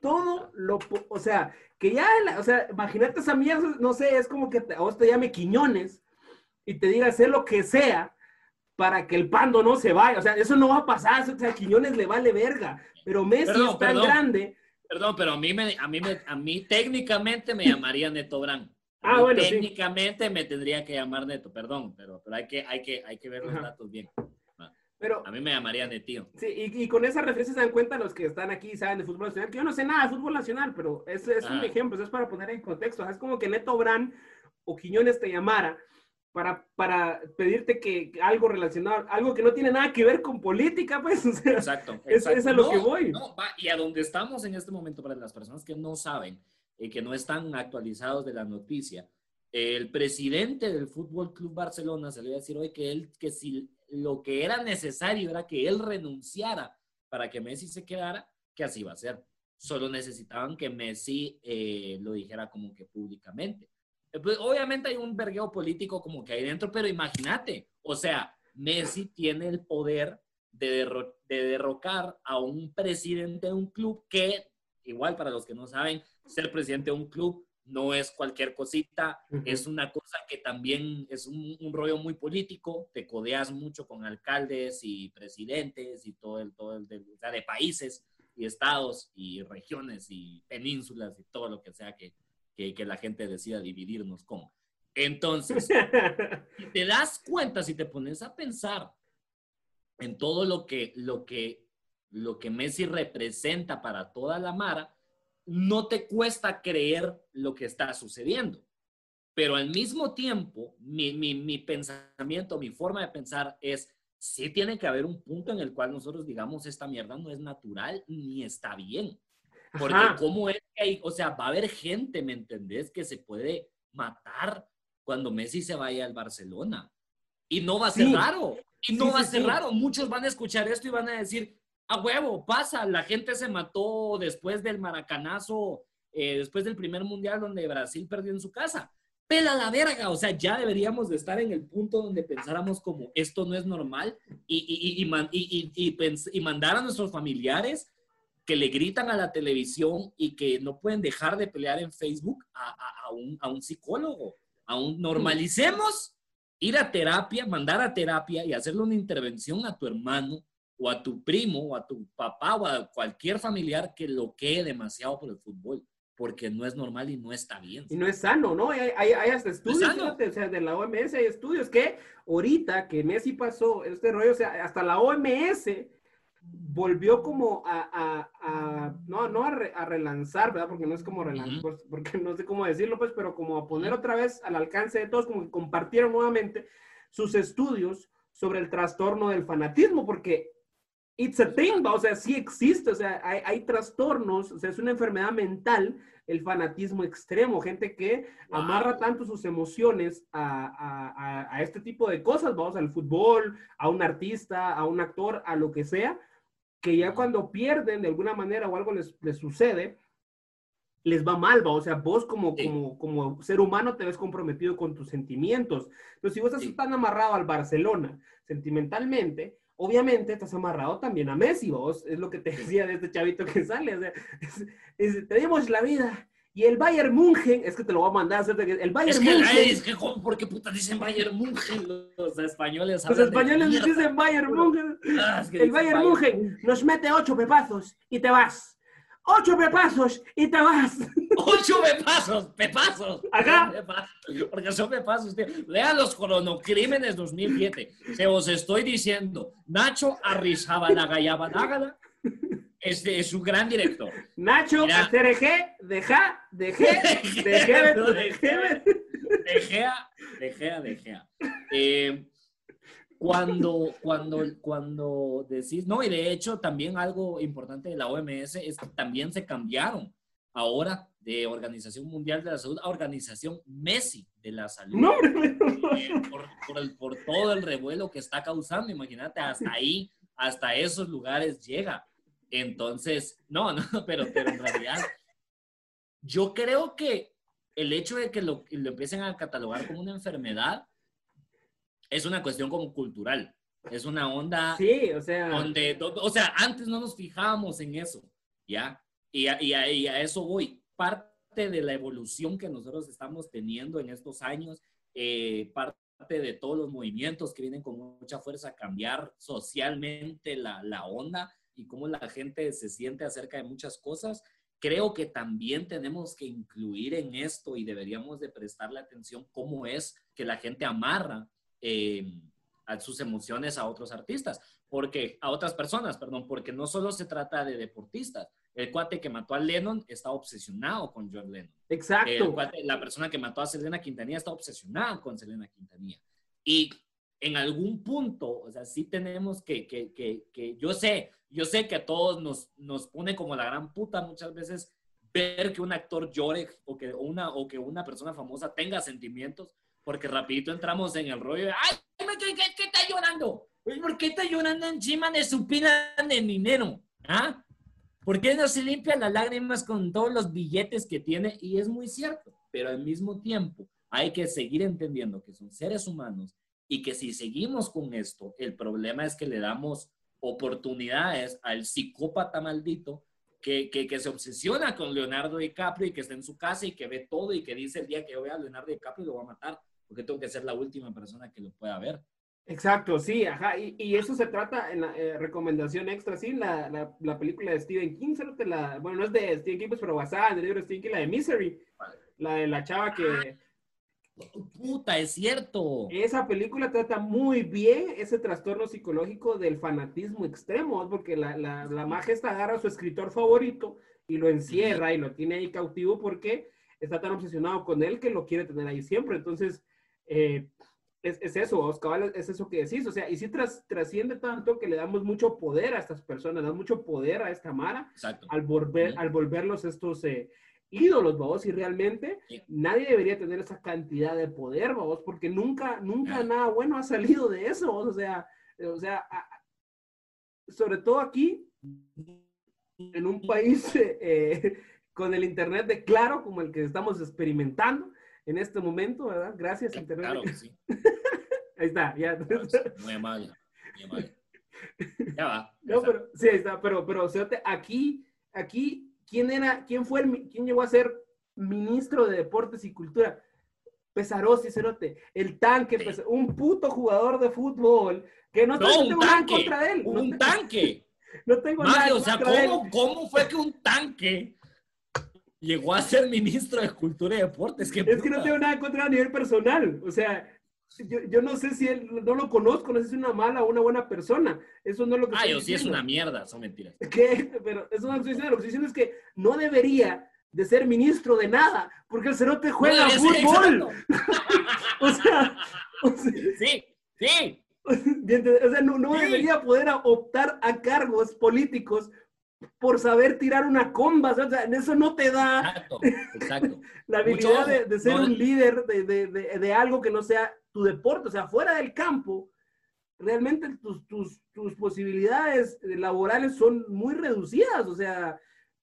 Todo lo, o sea, que ya, o sea, imagínate esa mierda, no sé, es como que te- a vos te llame Quiñones y te diga hacer lo que sea para que el pando no se vaya. O sea, eso no va a pasar. O sea, a Quiñones le vale verga. Pero Messi Perdón, es tan perdón. grande. Perdón, pero a mí, me, a mí, me, a mí técnicamente me llamaría Neto Brand. Ah, bueno, sí. técnicamente me tendría que llamar Neto, perdón, pero, pero hay, que, hay, que, hay que ver los Ajá. datos bien. Pero, A mí me llamaría Netío. sí, y, y con esa referencia se dan cuenta los que están aquí y saben de fútbol nacional, que yo no sé nada de fútbol nacional, pero es, es un Ajá. ejemplo, eso es para poner en contexto. Es como que Neto Brand o Quiñones te llamara para, para pedirte que algo relacionado, algo que no tiene nada que ver con política, pues, o sea, Exacto. Es- exacto. es a lo No, que voy. no, va, y a donde estamos en este momento, para las personas que no saben y que no están actualizados de la noticia, el presidente del Fútbol Club Barcelona iba a decir hoy que él, que si lo que era necesario era que él renunciara para que Messi se quedara, que así va a ser. Solo necesitaban que Messi eh, lo dijera como que públicamente. Eh, pues, obviamente hay un vergueo político como que ahí dentro, pero imagínate, o sea, Messi tiene el poder de derrocar a un presidente de un club que, igual para los que no saben, ser presidente de un club no es cualquier cosita, es una cosa que también es un, un rollo muy político, te codeas mucho con alcaldes y presidentes y todo el, todo el, del- o sea, de países y estados y regiones y penínsulas y todo lo que sea que, que, que la gente decida dividirnos con. Entonces, si te das cuenta, si te pones a pensar en todo lo que, lo que, lo que Messi representa para toda la Mara, no te cuesta creer lo que está sucediendo. Pero al mismo tiempo, mi, mi, mi pensamiento, mi forma de pensar es, sí tiene que haber un punto en el cual nosotros digamos, esta mierda no es natural ni está bien. Porque Ajá. cómo es que hay, o sea, va a haber gente, ¿me entendés? Que se puede matar cuando Messi se vaya al Barcelona. Y no va a ser Sí. raro. Y no Sí, va a ser sí. raro. Muchos van a escuchar esto y van a decir, a huevo, pasa, la gente se mató después del maracanazo, eh, después del primer mundial donde Brasil perdió en su casa. Pela la verga, o sea, ya deberíamos de estar en el punto donde pensáramos como esto no es normal y, y, y, mandar a nuestros familiares que le gritan a la televisión y que no pueden dejar de pelear en Facebook a, a- un, a un psicólogo. A un, normalicemos ir a terapia, mandar a terapia y hacerle una intervención a tu hermano o a tu primo o a tu papá o a cualquier familiar que lo quede demasiado por el fútbol, porque no es normal y no está bien. Y no es sano, ¿no? Hay, hay, hay hasta estudios, fíjate, o sea, de la OMS hay estudios que ahorita que Messi pasó este rollo, o sea, hasta la OMS volvió como a, a- a- no, no a, re- a relanzar, ¿verdad? Porque no es como relanzar, Ujú. pues, porque no sé cómo decirlo, pues, pero como a poner otra vez al alcance de todos, como que compartieron nuevamente sus estudios sobre el trastorno del fanatismo, porque it's a thing, o sea, sí existe, o sea, hay, hay trastornos, o sea, es una enfermedad mental el fanatismo extremo, gente que Wow. amarra tanto sus emociones a, a- a- a este tipo de cosas, vamos al fútbol, a un artista, a un actor, a lo que sea, que ya cuando pierden de alguna manera o algo les, les sucede, les va mal, ¿va? o sea, vos como, Sí. como, como ser humano te ves comprometido con tus sentimientos. Entonces, si vos estás Sí. tan amarrado al Barcelona sentimentalmente, obviamente estás amarrado también a Messi, vos, es lo que te decía de este chavito que sale, o sea, es- es- tenemos la vida. Y el Bayern München, es que te lo voy a mandar, ¿cierto? el Bayern Es que, München, ay, es que. ¿por qué puta dicen Bayern München? Los españoles los españoles dicen Bayern München, Ah, es que el Bayern München nos mete ocho pepazos y te vas. Ocho pepazos y te vas. Ocho pepazos, pepazos. Ajá. Porque son pepazos, tío. Lean los cronocrímenes 2007. Se os estoy diciendo, Nacho Arrizabalaga este es un gran director. Nacho, Mira. Acerejé, deja, dejé, dejé, dejé. De Gea, de Gea, de Gea. Eh, cuando, cuando, cuando decís, no, y de hecho también algo importante de la OMS es que también se cambiaron ahora de Organización Mundial de la Salud a Organización Messi de la Salud. No. Eh, por, por el- por todo el revuelo que está causando, imagínate, hasta ahí, hasta esos lugares llega. Entonces, no, no, pero, pero en realidad, yo creo que el hecho de que lo, lo empiecen a catalogar como una enfermedad es una cuestión como cultural. Es una onda Sí, o sea. donde, do- o sea, antes no nos fijábamos en eso, ¿ya? Y a, y a- y a eso voy. Parte de la evolución que nosotros estamos teniendo en estos años, eh, parte de todos los movimientos que vienen con mucha fuerza a cambiar socialmente la, la onda y cómo la gente se siente acerca de muchas cosas, creo que también tenemos que incluir en esto y deberíamos de prestarle atención cómo es que la gente amarra eh, a sus emociones a otros artistas, porque a otras personas, perdón, porque no solo se trata de deportistas. El cuate que mató a Lennon está obsesionado con John Lennon. El Exacto. cuate- la persona que mató a Selena Quintanilla está obsesionada con Selena Quintanilla. Y en algún punto, o sea, sí tenemos que, que, que, que yo sé, yo sé que a todos nos, nos pone como la gran puta muchas veces ver que un actor llore o que una, o que una persona famosa tenga sentimientos, porque rapidito entramos en el rollo de, ¡ay, ¿qué, qué, está llorando? Oye, ¿Por qué está llorando encima de su pila de dinero? ¿Ah? ¿Por qué no se limpia las lágrimas con todos los billetes que tiene? Y es muy cierto, pero al mismo tiempo hay que seguir entendiendo que son seres humanos y que si seguimos con esto, el problema es que le damos oportunidades al psicópata maldito que, que, que se obsesiona con Leonardo DiCaprio y que está en su casa y que ve todo y que dice el día que yo vea a Leonardo DiCaprio lo va a matar porque tengo que ser la última persona que lo pueda ver. Exacto, sí, ajá. Y, y eso se trata en la eh, recomendación extra, sí, la, la, la película de Stephen King, solo te la, bueno, no es de Stephen King, pues, pero basada en el libro de Stephen King, la de Misery, la de la chava que, Puta, es cierto. esa película trata muy bien ese trastorno psicológico del fanatismo extremo, porque la, la, la magia está agarra a su escritor favorito y lo encierra y lo tiene ahí cautivo porque está tan obsesionado con él que lo quiere tener ahí siempre. Entonces, eh, es, es, eso, Oscar, es eso que decís. O sea, y sí tras, trasciende tanto que le damos mucho poder a estas personas, damos mucho poder a esta Mara Exacto. al, volver, al volverlos estos eh, ídolos, vamos, y realmente Sí. nadie debería tener esa cantidad de poder, vamos, porque nunca, nunca nada bueno ha salido de eso, vamos, o sea, o sea, a- sobre todo aquí, en un país eh, con el internet de claro, como el que estamos experimentando en este momento, ¿verdad? Gracias, internet. Claro que sí. Ahí está, ya. Claro sí. Muy amable. Muy amable. Ya va. ya No, está. pero sí, ahí está, pero, pero, Cerote, aquí, aquí, ¿quién era, quién fue el, quién llegó a ser ministro de Deportes y Cultura? Pesarosi, Cerote, el tanque, Sí. Pesa- un puto jugador de fútbol, que no, No, tengo un nada en tanque. contra de él, no, Un te- tanque. no tengo nada Mario, o sea, contra de él. ¿cómo, ¿cómo fue que un tanque llegó a ser ministro de Cultura y Deportes? ¿Qué Es que no puta? tengo nada contra a nivel personal, o sea, yo, yo no sé si él, no lo conozco, no sé si es una mala o una buena persona, eso no es lo que Ah, yo sí es una mierda, son mentiras. ¿Qué? Pero eso no estoy diciendo. Lo que estoy diciendo es que no debería de ser ministro de nada, porque el cerote juega No, fútbol. O sea, o sea, Sí, sí. o sea, no, no Sí. debería poder optar a cargos políticos por saber tirar una comba. O sea, en eso no te da Exacto, exacto. la habilidad de, de ser no- un líder de, de- de- de algo que no sea tu deporte. O sea, fuera del campo, realmente tus, tus, tus posibilidades laborales son muy reducidas. O sea,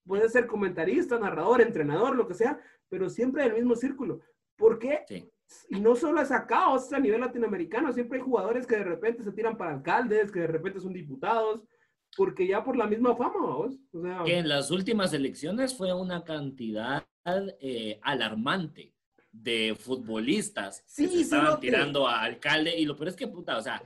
puedes ser comentarista, narrador, entrenador, lo que sea, pero siempre en el mismo círculo. ¿Por qué? Sí. Y no solo es acá, o sea, a nivel latinoamericano, siempre hay jugadores que de repente se tiran para alcaldes, que de repente son diputados, porque ya por la misma fama, ¿vos? O sea, Que en las últimas elecciones fue una cantidad eh, alarmante de futbolistas Sí, que se estaban tirando a alcalde. Y lo peor es que, puta, o sea,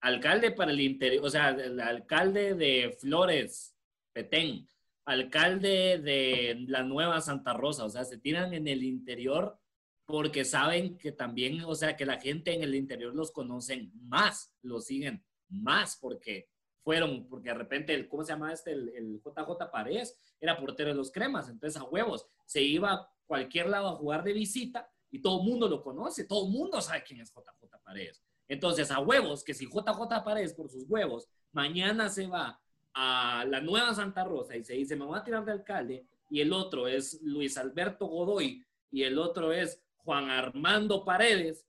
alcalde para el interior, o sea, el alcalde de Flores, Petén, alcalde de la nueva Santa Rosa, o sea, se tiran en el interior porque saben que también, o sea, que la gente en el interior los conocen más, los siguen más, porque fueron, porque de repente, el, ¿cómo se llama este? El, JJ Paredes era portero de los cremas, entonces a huevos, se iba a cualquier lado a jugar de visita y todo el mundo lo conoce, todo el mundo sabe quién es JJ Paredes. Entonces, a huevos, que si JJ Paredes por sus huevos, mañana se va a la nueva Santa Rosa y se dice, me voy a tirar de alcalde, y el otro es Luis Alberto Godoy, y el otro es Juan Armando Paredes,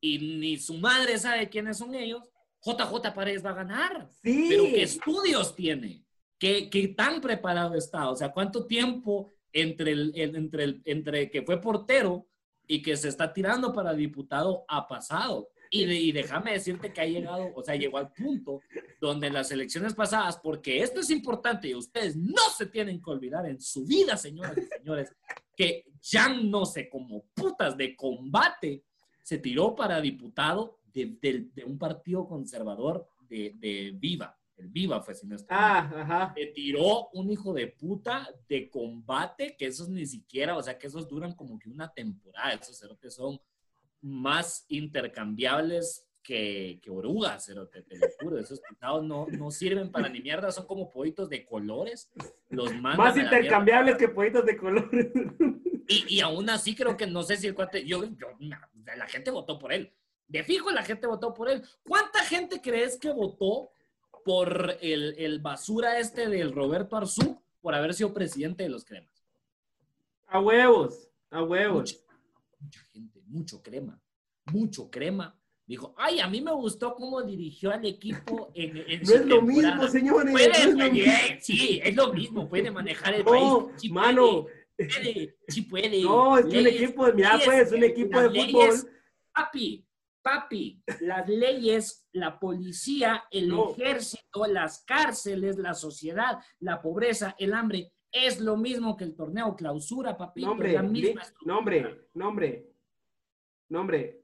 y ni su madre sabe quiénes son ellos, JJ Paredes va a ganar. Sí. Pero ¿qué estudios tiene? ¿Qué, ¿Qué, tan preparado está? O sea, ¿cuánto tiempo entre, el, entre, el, entre que fue portero y que se está tirando para diputado ha pasado? Y, y, déjame decirte que ha llegado, o sea, llegó al punto donde en las elecciones pasadas, porque esto es importante y ustedes no se tienen que olvidar en su vida, señoras y señores, que ya no sé, como putas de combate, se tiró para diputado de, un partido conservador de, Viva. El Viva fue, si no Ah, ajá. Se tiró un hijo de puta de combate, que esos ni siquiera, o sea, que esos duran como que una temporada. Esos cerotes son más intercambiables que, que orugas, cerote, te lo juro. Esos pitados no, no sirven para ni mierda, son como pollitos de colores. Los más intercambiables que pollitos de colores. Y, y, aún así creo que no sé si el cuate, yo, yo, la gente votó por él. De fijo la gente votó por él. ¿Cuánta gente crees que votó por el, el basura este del Roberto Arzú por haber sido presidente de los cremas? A huevos, a huevos. Mucha, gente, mucho crema, mucho crema. Dijo, ay, a mí me gustó cómo dirigió al equipo en, en No es lo mismo, señores. Sí, es lo mismo, puede manejar el país. mano. Puede, sí puede. No, es que un equipo, de, mira, pues, un equipo de fútbol. papi, Papi, las leyes, la policía, el ejército, las cárceles, la sociedad, la pobreza, el hambre, es lo mismo que el torneo clausura, papito. Nombre, la misma nombre, nombre, nombre.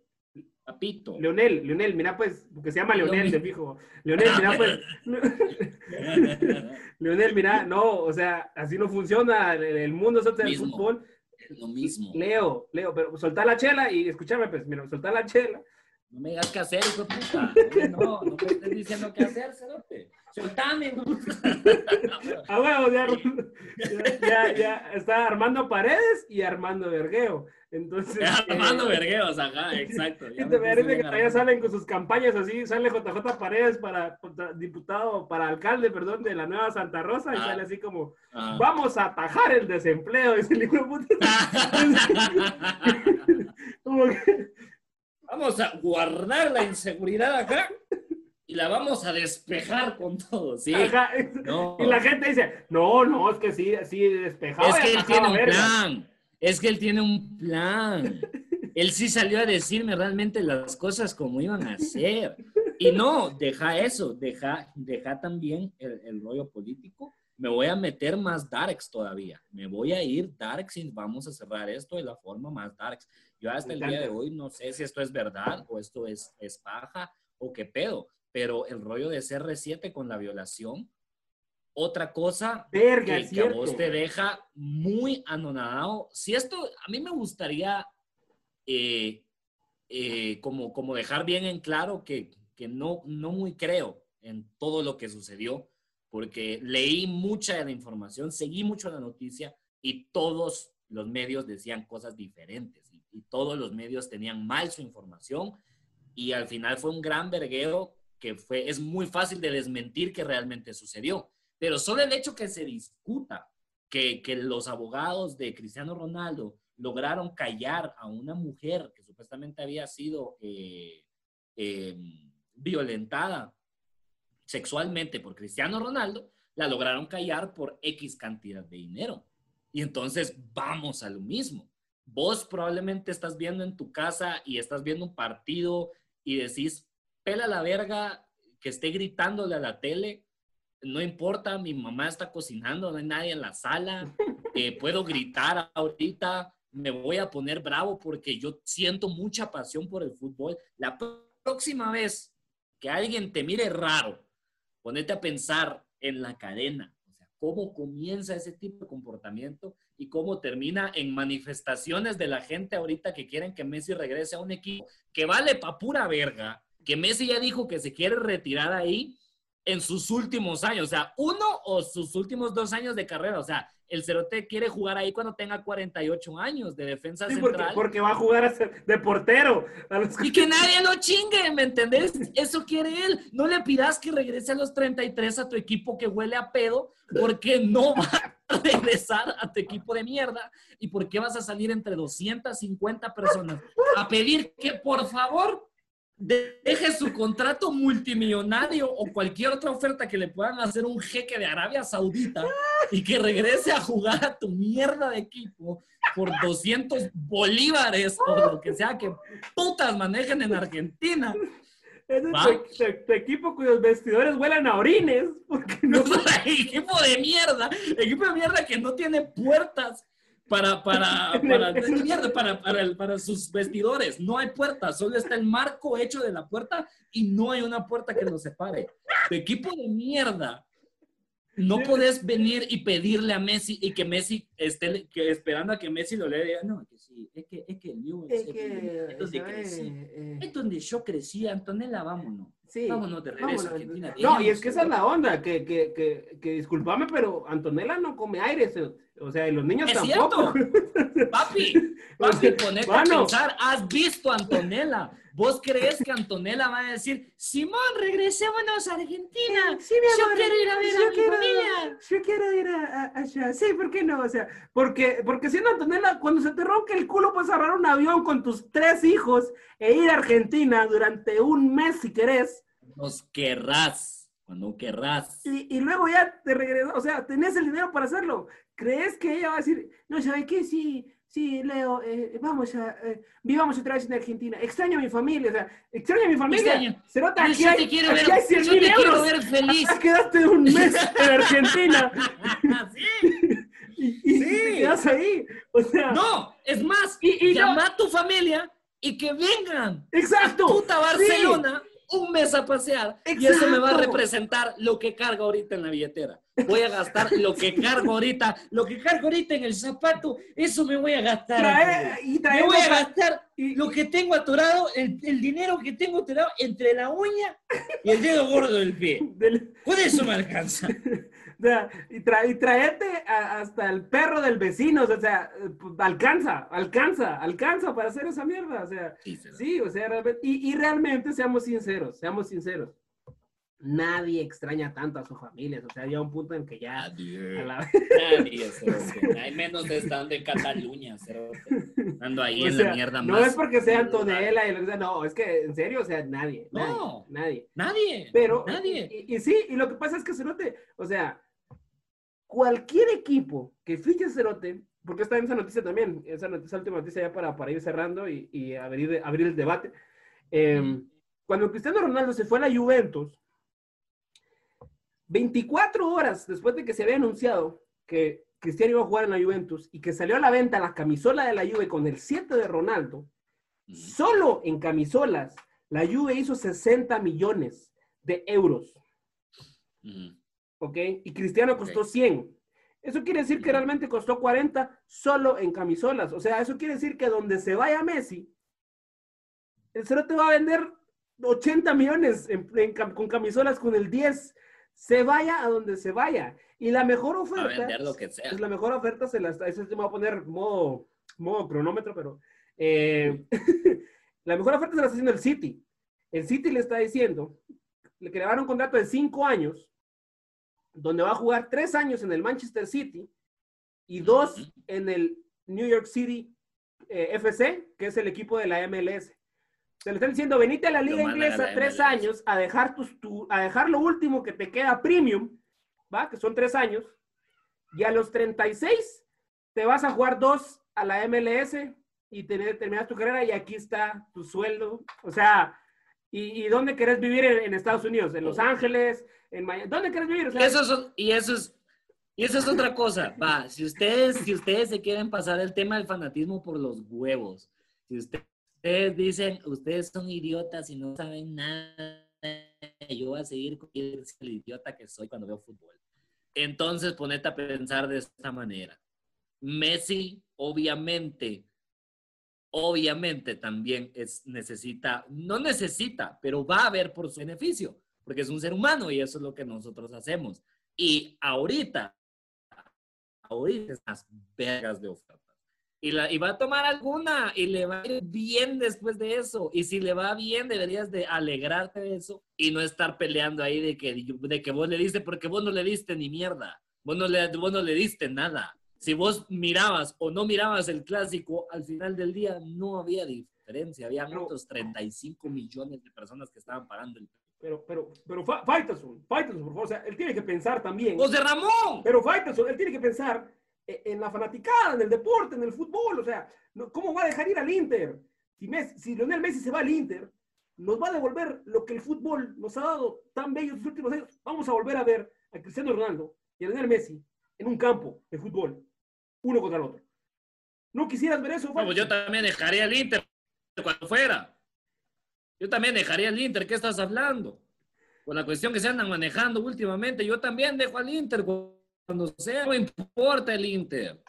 Papito. Leonel, Leonel, mira pues, porque se llama Leonel, te fijo. Leonel, mira pues. Leonel, mira, no, o sea, así no funciona el mundo del fútbol. lo mismo. Leo, Leo, pero soltar la chela y escúchame, pues, mira, soltar la chela no me digas qué hacer, hijo de puta. No, no me estés diciendo qué hacer, cerote. Soltame. ah, bueno, ya, ya, ya, está Armando Paredes y Armando Vergueo. Entonces. Armando eh, Vergueos, ajá, exacto. Y te parece que todavía salen con sus campañas así, sale JJ Paredes para, diputado, para alcalde, perdón, de la Nueva Santa Rosa, y ah. sale así como, vamos a atajar el desempleo, y el hijo de puta. como que vamos a guardar la inseguridad acá y la vamos a despejar con todo, ¿sí? Y la gente dice, no, no, es que sí, sí, despejado. Es que él tiene un plan, es que él tiene un plan. Él sí salió a decirme realmente las cosas como iban a ser. Y no, deja eso, deja, deja también el, el rollo político me voy a meter más darks todavía. Me voy a ir darks y vamos a cerrar esto de la forma más darks. Yo hasta el día de hoy no sé si esto es verdad o esto es, es paja o qué pedo, pero el rollo de CR7 con la violación, otra cosa que, a vos te deja muy anonadado. Si esto, a mí me gustaría eh, eh, como, como dejar bien en claro que, que no, no muy creo en todo lo que sucedió porque leí mucha de la información, seguí mucho la noticia y todos los medios decían cosas diferentes todos los medios tenían mal su información y al final fue un gran vergueo que fue, es muy fácil de desmentir que realmente sucedió, pero solo el hecho que se discuta que, que los abogados de Cristiano Ronaldo lograron callar a una mujer que supuestamente había sido eh, em, violentada sexualmente por Cristiano Ronaldo, la lograron callar por X cantidad de dinero. Y entonces vamos a lo mismo. Vos probablemente estás viendo en tu casa y estás viendo un partido y decís, pela la verga que esté gritándole a la tele. No importa, mi mamá está cocinando, no hay nadie en la sala, eh, puedo gritar ahorita, me voy a poner bravo porque yo siento mucha pasión por el fútbol. La próxima vez que alguien te mire raro ponete a pensar en la cadena. Cómo comienza ese tipo de comportamiento y cómo termina en manifestaciones de la gente ahorita que quieren que Messi regrese a un equipo que vale pa' pura verga, que Messi ya dijo que se quiere retirar ahí en sus últimos años, o sea, uno o sus últimos dos años de carrera, o sea, el Cerote quiere jugar ahí cuando tenga 48 años de defensa Sí, central. porque, porque va a jugar a ser de portero. A los- Y que nadie lo chingue, ¿me entendés? Eso quiere él. No le pidas que regrese a los 33 a tu equipo que huele a pedo, porque no va a regresar a tu equipo de mierda. ¿Y por qué vas a salir entre 250 personas a pedir que por favor deje su contrato multimillonario o cualquier otra oferta que le puedan hacer un jeque de Arabia Saudita y que regrese a jugar a tu mierda de equipo por 200 bolívares o lo que sea que putas manejen en Argentina? Es tu, equipo cuyos vestidores huelen a orines. Porque no, equipo de mierda, equipo de mierda que no tiene puertas para, para, para, de mierda, para, para, el- para sus vestidores. No hay puertas, solo está el marco hecho de la puerta y no hay una puerta que lo separe. Tu equipo de mierda. No podés venir y pedirle a Messi y que Messi esté que esperando a que Messi lo lea. No, que sí, es que, es que el Newell's es es, que, es donde crecí. Eh, Es donde yo crecí, Antonella, vámonos. sí. Vámonos de regreso a Vámonos. Argentina. No, y es que esa es la onda, que, que, que, que discúlpame, pero Antonella no come aire, se- o sea, y los niños Es tampoco. Papi, papi, ponete a Mano. pensar, has visto a Antonella. ¿Vos crees que Antonella va a decir, Simón, regresémonos a Argentina? Sí, mi Yo amor, quiero ir a ver yo a mi quiero- familia. Yo quiero ir a, a- allá. Sí, ¿por qué no? O sea, porque, porque siendo Antonella, cuando se te ronca el culo, puedes agarrar un avión con tus tres hijos e ir a Argentina durante un mes si querés. Nos querrás, cuando querrás. Y, y luego ya te regresas, o sea, tenés el dinero para hacerlo. ¿Crees que ella va a decir, no, ¿sabes qué? Sí, sí, Leo, eh, vamos a, eh, vivamos otra vez en Argentina. Extraño a mi familia, o sea, extraño a mi familia. Extraño. Cerote, Yo aquí te quiero ver, hay 100 yo te quiero euros. ver feliz. Acá quedaste un mes en Argentina Sí. y, y Sí. te quedas ahí. O sea, No, es más, Y- y yo- llama a tu familia y que vengan. exacto. puta sí. Un mes a pasear y eso me va a Exacto. representar lo que cargo ahorita en la billetera. Voy a gastar lo que cargo ahorita, lo que cargo ahorita en el zapato, eso me voy a gastar. Trae, y me voy a a- gastar y- lo que tengo atorado, el, el dinero que tengo atorado entre la uña y el dedo gordo del pie. del- Con eso me alcanza. Sea, y, tra- y traete a- hasta el perro del vecino, o sea, pues, alcanza, alcanza, alcanza para hacer esa mierda, o sea, sí, o sea, realmente, y, y realmente seamos sinceros, seamos sinceros, nadie extraña tanto a sus familias, o sea, llega un punto en que ya... a la- Nadie. Hay menos estando en Cataluña. Estando ahí o en sea, la mierda no más. es porque sea Antonella y lo que sea, no, es que en serio, o sea, nadie, nadie, No. nadie. Nadie. Pero, Nadie. Y, y sí, y lo que pasa es que Cerote, o sea, cualquier equipo que fiche a Cerote, porque está en esa noticia también, esa, not- esa última noticia ya para, para ir cerrando y, y abrir, abrir el debate. eh, Mm. Cuando Cristiano Ronaldo se fue a la Juventus, 24 horas después de que se había anunciado que Cristiano iba a jugar en la Juventus y que salió a la venta la camisola de la Juve con el 7 de Ronaldo, Solo en camisolas, la Juve hizo 60 millones de euros. ¿Ok? Y Cristiano costó Ok. 100. Eso quiere decir que realmente costó 40 solo en camisolas. O sea, eso quiere decir que donde se vaya Messi, el cero te va a vender 80 millones en- en cam- con camisolas con el 10. Se vaya a donde se vaya. Y la mejor A oferta... vender lo que sea. Pues la mejor oferta se la está, eso sí me voy a poner modo, modo cronómetro, pero eh, la mejor oferta se la está haciendo el City. El City le está diciendo le que le va a dar un contrato de cinco años, donde va a jugar tres años en el Manchester City y dos en el New York City eh, FC, que es el equipo de la MLS. Se le están diciendo, venite a la liga inglesa la tres MLS. años a dejar, tus, tu- a dejar lo último que te queda premium, ¿va? Que son tres años. Y a los 36 te vas a jugar dos a la MLS y tener, terminas tu carrera y aquí está tu sueldo. O sea, ¿y, y dónde querés vivir en, en Estados Unidos? ¿En Los Ángeles? ¿En Miami? ¿Dónde querés vivir? O sea, Eso es- y eso es y eso es otra cosa. Va, si ustedes, si ustedes se quieren pasar el tema del fanatismo por los huevos, si ustedes dicen, ustedes son idiotas y no saben nada, yo voy a seguir con el idiota que soy cuando veo fútbol. Entonces ponete a pensar de esta manera. Messi, obviamente, obviamente también es, necesita, no necesita, pero va a ver por su beneficio, porque es un ser humano y eso es lo que nosotros hacemos. Y ahorita, ahorita las vergas de ofertas. Y, y va a tomar alguna y le va a ir bien después de eso. Y si le va bien, deberías de alegrarte de eso y no estar peleando ahí de que, de que vos le diste, porque vos no le diste ni mierda. Vos no le, vos no le diste nada si vos mirabas o no mirabas el clásico, al final del día no había diferencia. Había otros 35 millones de personas que estaban pagando el pero, pero, pero, Faitelson, Faitelson, por favor, o sea, él tiene que pensar también. ¡José Ramón! Pero Faitelson, él tiene que pensar en la fanaticada, en el deporte, en el fútbol, o sea, ¿cómo va a dejar ir al Inter? Si, Messi, si Lionel Messi se va al Inter, nos va a devolver lo que el fútbol nos ha dado tan bello en los últimos años. Vamos a volver a ver a Cristiano Ronaldo y a Lionel Messi en un campo de fútbol uno contra el otro. ¿No quisieras ver eso? No, yo también dejaría el Inter cuando fuera. Yo también dejaría el Inter. ¿Qué estás hablando? Con la cuestión que se andan manejando últimamente, yo también dejo al Inter cuando sea. No importa el Inter.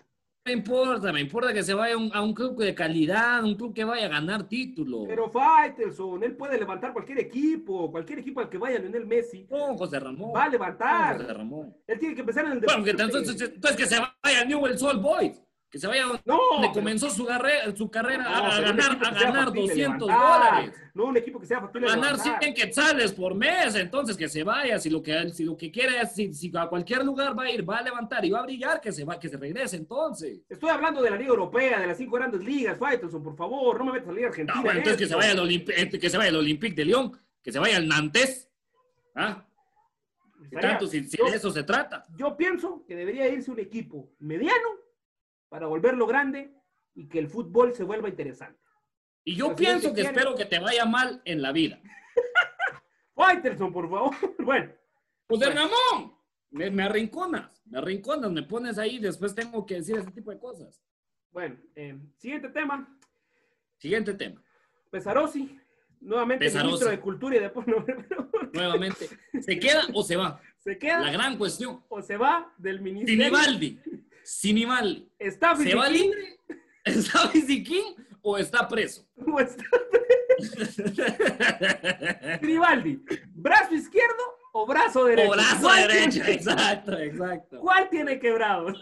No importa, me importa que se vaya a un, club de calidad, un club que vaya a ganar títulos. Pero Faitelson, él puede levantar cualquier equipo, cualquier equipo al que vaya en el Messi. No, José Ramón. Va a levantar. José Ramón. Él tiene que empezar en el Bueno, entonces, entonces, que se vaya a Newell's Old Boys. Que se vaya donde comenzó su, carrera, su carrera a, ganar, a ganar 200 dólares. No un equipo que sea factible Ganar 100 quetzales por mes, entonces que se vaya. Si lo que, si lo que quiere es, si, a cualquier lugar va a ir, va a levantar y va a brillar, que se, va, que se regrese entonces. Estoy hablando de la Liga Europea, de las cinco grandes ligas, Faitelson, por favor, no me metas a la Liga Argentina. No, bueno, entonces que se, vaya al eh, que se vaya al Olympique de Lyon, que se vaya al Nantes. ¿Ah? tanto, si, si de eso se trata. Yo pienso que debería irse un equipo mediano para volverlo grande y que el fútbol se vuelva interesante. Y yo pienso que, espero que te vaya mal en la vida. Faitelson, por favor. bueno. Pues de Ramón, me, me, arrinconas, me arrinconas, me pones ahí, después tengo que decir ese tipo de cosas. Bueno, eh, siguiente tema. Siguiente tema. Pesarosi, nuevamente ministro de Cultura y Deporte. nuevamente. ¿Se queda o se va? Se queda. La gran cuestión. O se va del ministerio. Sinibaldi. Sinimal. ¿Está ¿Se va libre? ¿Está Fisiquín o está preso? O está preso. Gribaldi, ¿brazo izquierdo o brazo derecho? O brazo derecho, exacto, exacto. ¿Cuál tiene quebrado?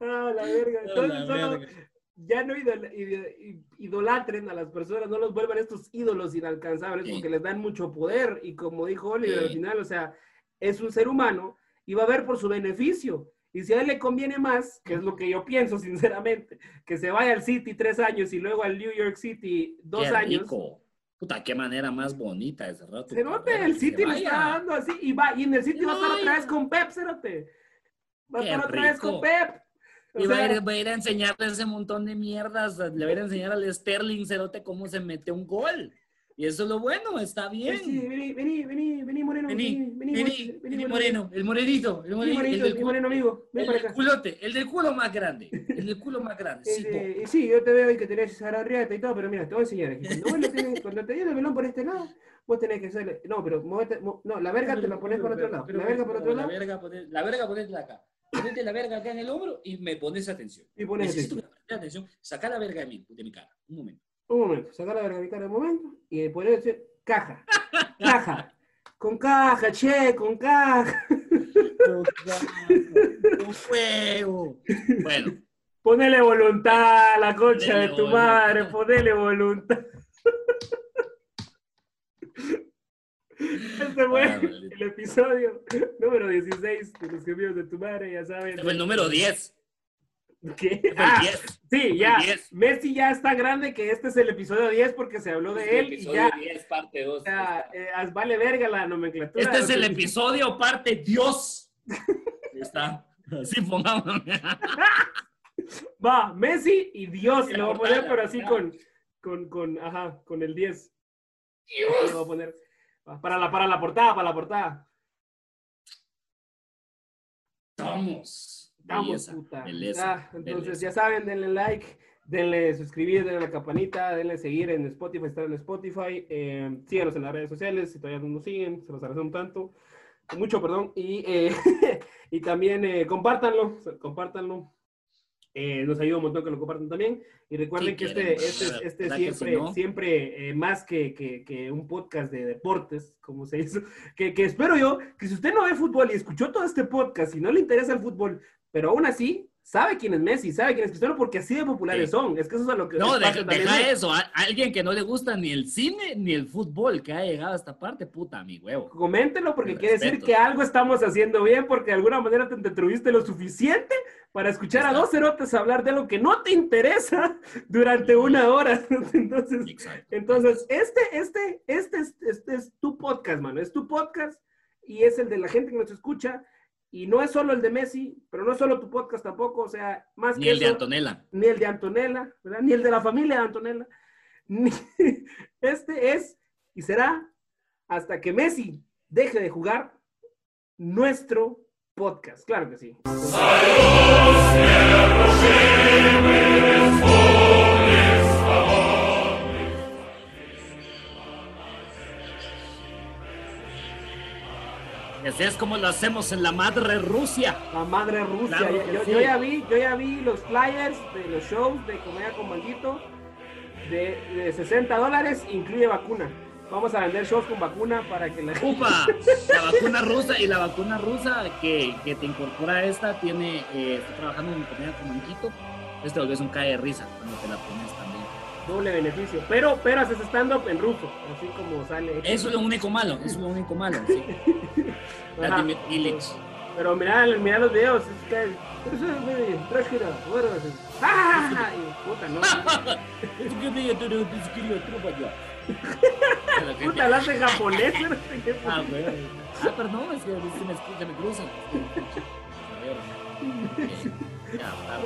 ah, la verga. Entonces, la verga. Ya no idolatren a las personas, no los vuelvan estos ídolos inalcanzables porque les dan mucho poder y como dijo Oliver al final, o sea, es un ser humano y va a ver por su beneficio. Y si a él le conviene más, que es lo que yo pienso sinceramente, que se vaya al City tres años y luego al New York City dos qué años. Rico. Puta, qué manera más bonita ese rato. Cerote, el City le está dando así y va, y en el City va a estar otra vez con Pep, Cerote. Va a estar otra vez con Pep. Y va, a ir, a ir, a enseñarle ese montón de mierdas, le va a ir a enseñar al Sterling Cerote cómo se mete un gol. Y eso es lo bueno, está bien. Sí, vení, vení, vení, vení, Moreno. Vení, vení, vení, Moreno. El morenito, el morenito. el del moreno amigo. Ven el para acá. culote, el del culo más grande. El del culo más grande. sí, sí, yo te veo ahí que tenés esa rieta y todo, pero mira, te voy a enseñar aquí. Cuando, tenés, cuando te viene el melón por este lado, vos tenés que hacerle. No, pero movete, no, la verga te la pones por otro lado. La verga por otro lado. La verga ponetela acá. Ponete la verga acá en el hombro y me pones atención. Y pones Necesito atención. Saca la verga de mí, de mi cara. Un momento. Un momento, sacar la verga de mi cara un momento y poner caja, caja, con caja, che, con caja. Con caja, con fuego. Bueno. Ponele voluntad a la concha de tu madre, ponele voluntad. Este fue ah, el episodio número 16 de los gemidos de tu madre, ya saben. Este fue el número 10. ¿Qué? Ah, sí, ya. Messi ya está grande que este es el episodio 10 porque se habló de él y ya. 10, parte 2. Eh, vale verga la nomenclatura. Este es el episodio parte Dios. Ahí está. Así pongamos. Va, Messi y Dios. lo voy a poner, pero así con, con, con, ajá, con el 10. Dios. Lo voy a poner. Para la, para la portada, para la portada. Vamos. Vamos, puta. entonces, ya saben, denle like, denle suscribir, denle la campanita, denle seguir en Spotify, estar en Spotify. Eh, síganos en las redes sociales, si todavía no nos siguen, se los agradecemos tanto. mucho, perdón. Y, eh, y también eh, compártanlo, compártanlo. Eh, nos ayuda un montón que lo compartan también. Y recuerden Sí, que este, este, este ¿Verdad que siempre, sí, no? siempre eh, más que, que, que un podcast de deportes, como se hizo, que, que espero yo que si usted no ve fútbol y escuchó todo este podcast y no le interesa el fútbol, pero aún así sabe quién es Messi, sabe quién es Cristiano, porque así de populares Sí. son. Es que eso es a lo que No, deja, eso. A, a alguien que no le gusta ni el cine ni el fútbol que ha llegado a esta parte, puta, mi huevo. Coméntenlo porque quiere decir respetos. que algo estamos haciendo bien porque de alguna manera te entretuviste lo suficiente para escuchar a Exacto. dos cerotes hablar de lo que no te interesa durante una hora. Entonces, Exacto. entonces este, este, este, es- este es tu podcast, mano. Es tu podcast y es el de la gente que nos escucha. Y no es solo el de Messi, pero no es solo tu podcast tampoco. O sea, más Ni que el de Antonella. ni el de Antonella, ¿verdad? Ni el de la familia de Antonella. Ni- Este es y será hasta que Messi deje de jugar nuestro podcast. Claro que sí. Así es como lo hacemos en la madre Rusia. La madre Rusia. Claro yo, sí. yo ya vi, yo ya vi los flyers de los shows de Comedia con Manguito de, de 60 dólares, incluye vacuna. Vamos a vender shows con vacuna para que la Upa, la vacuna rusa y la vacuna rusa que, que te incorpora esta tiene, eh, está trabajando en comida con manquito. Este volvés un cae de risa cuando te la pones también. Doble beneficio. Pero, pero haces stand-up en ruso, así como sale. Eso es lo único malo, eso es lo único malo. Sí. Vladimir. Pero mira, mira los videos, es que. ¡Ah! Puta, no. Puta, la hace japonés. Ah. Ah, perdón, es que se me, se me cruzan.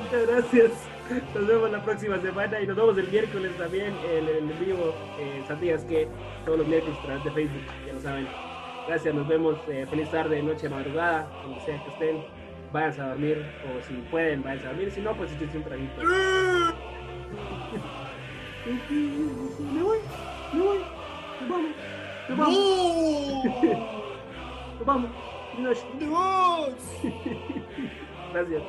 Muchas gracias. Nos vemos la próxima semana y nos vemos el miércoles también el, el en vivo. Eh, Sabías que todos los miércoles a través de Facebook, ya lo saben. Gracias, nos vemos. eh, feliz tarde, noche, madrugada, donde sea que estén. Váyanse a dormir o si pueden, váyanse a dormir. Si no, pues échense un traguito. Me voy, me voy. Nos vamos, nos vamos, nos vamos. Buenas noches. Gracias.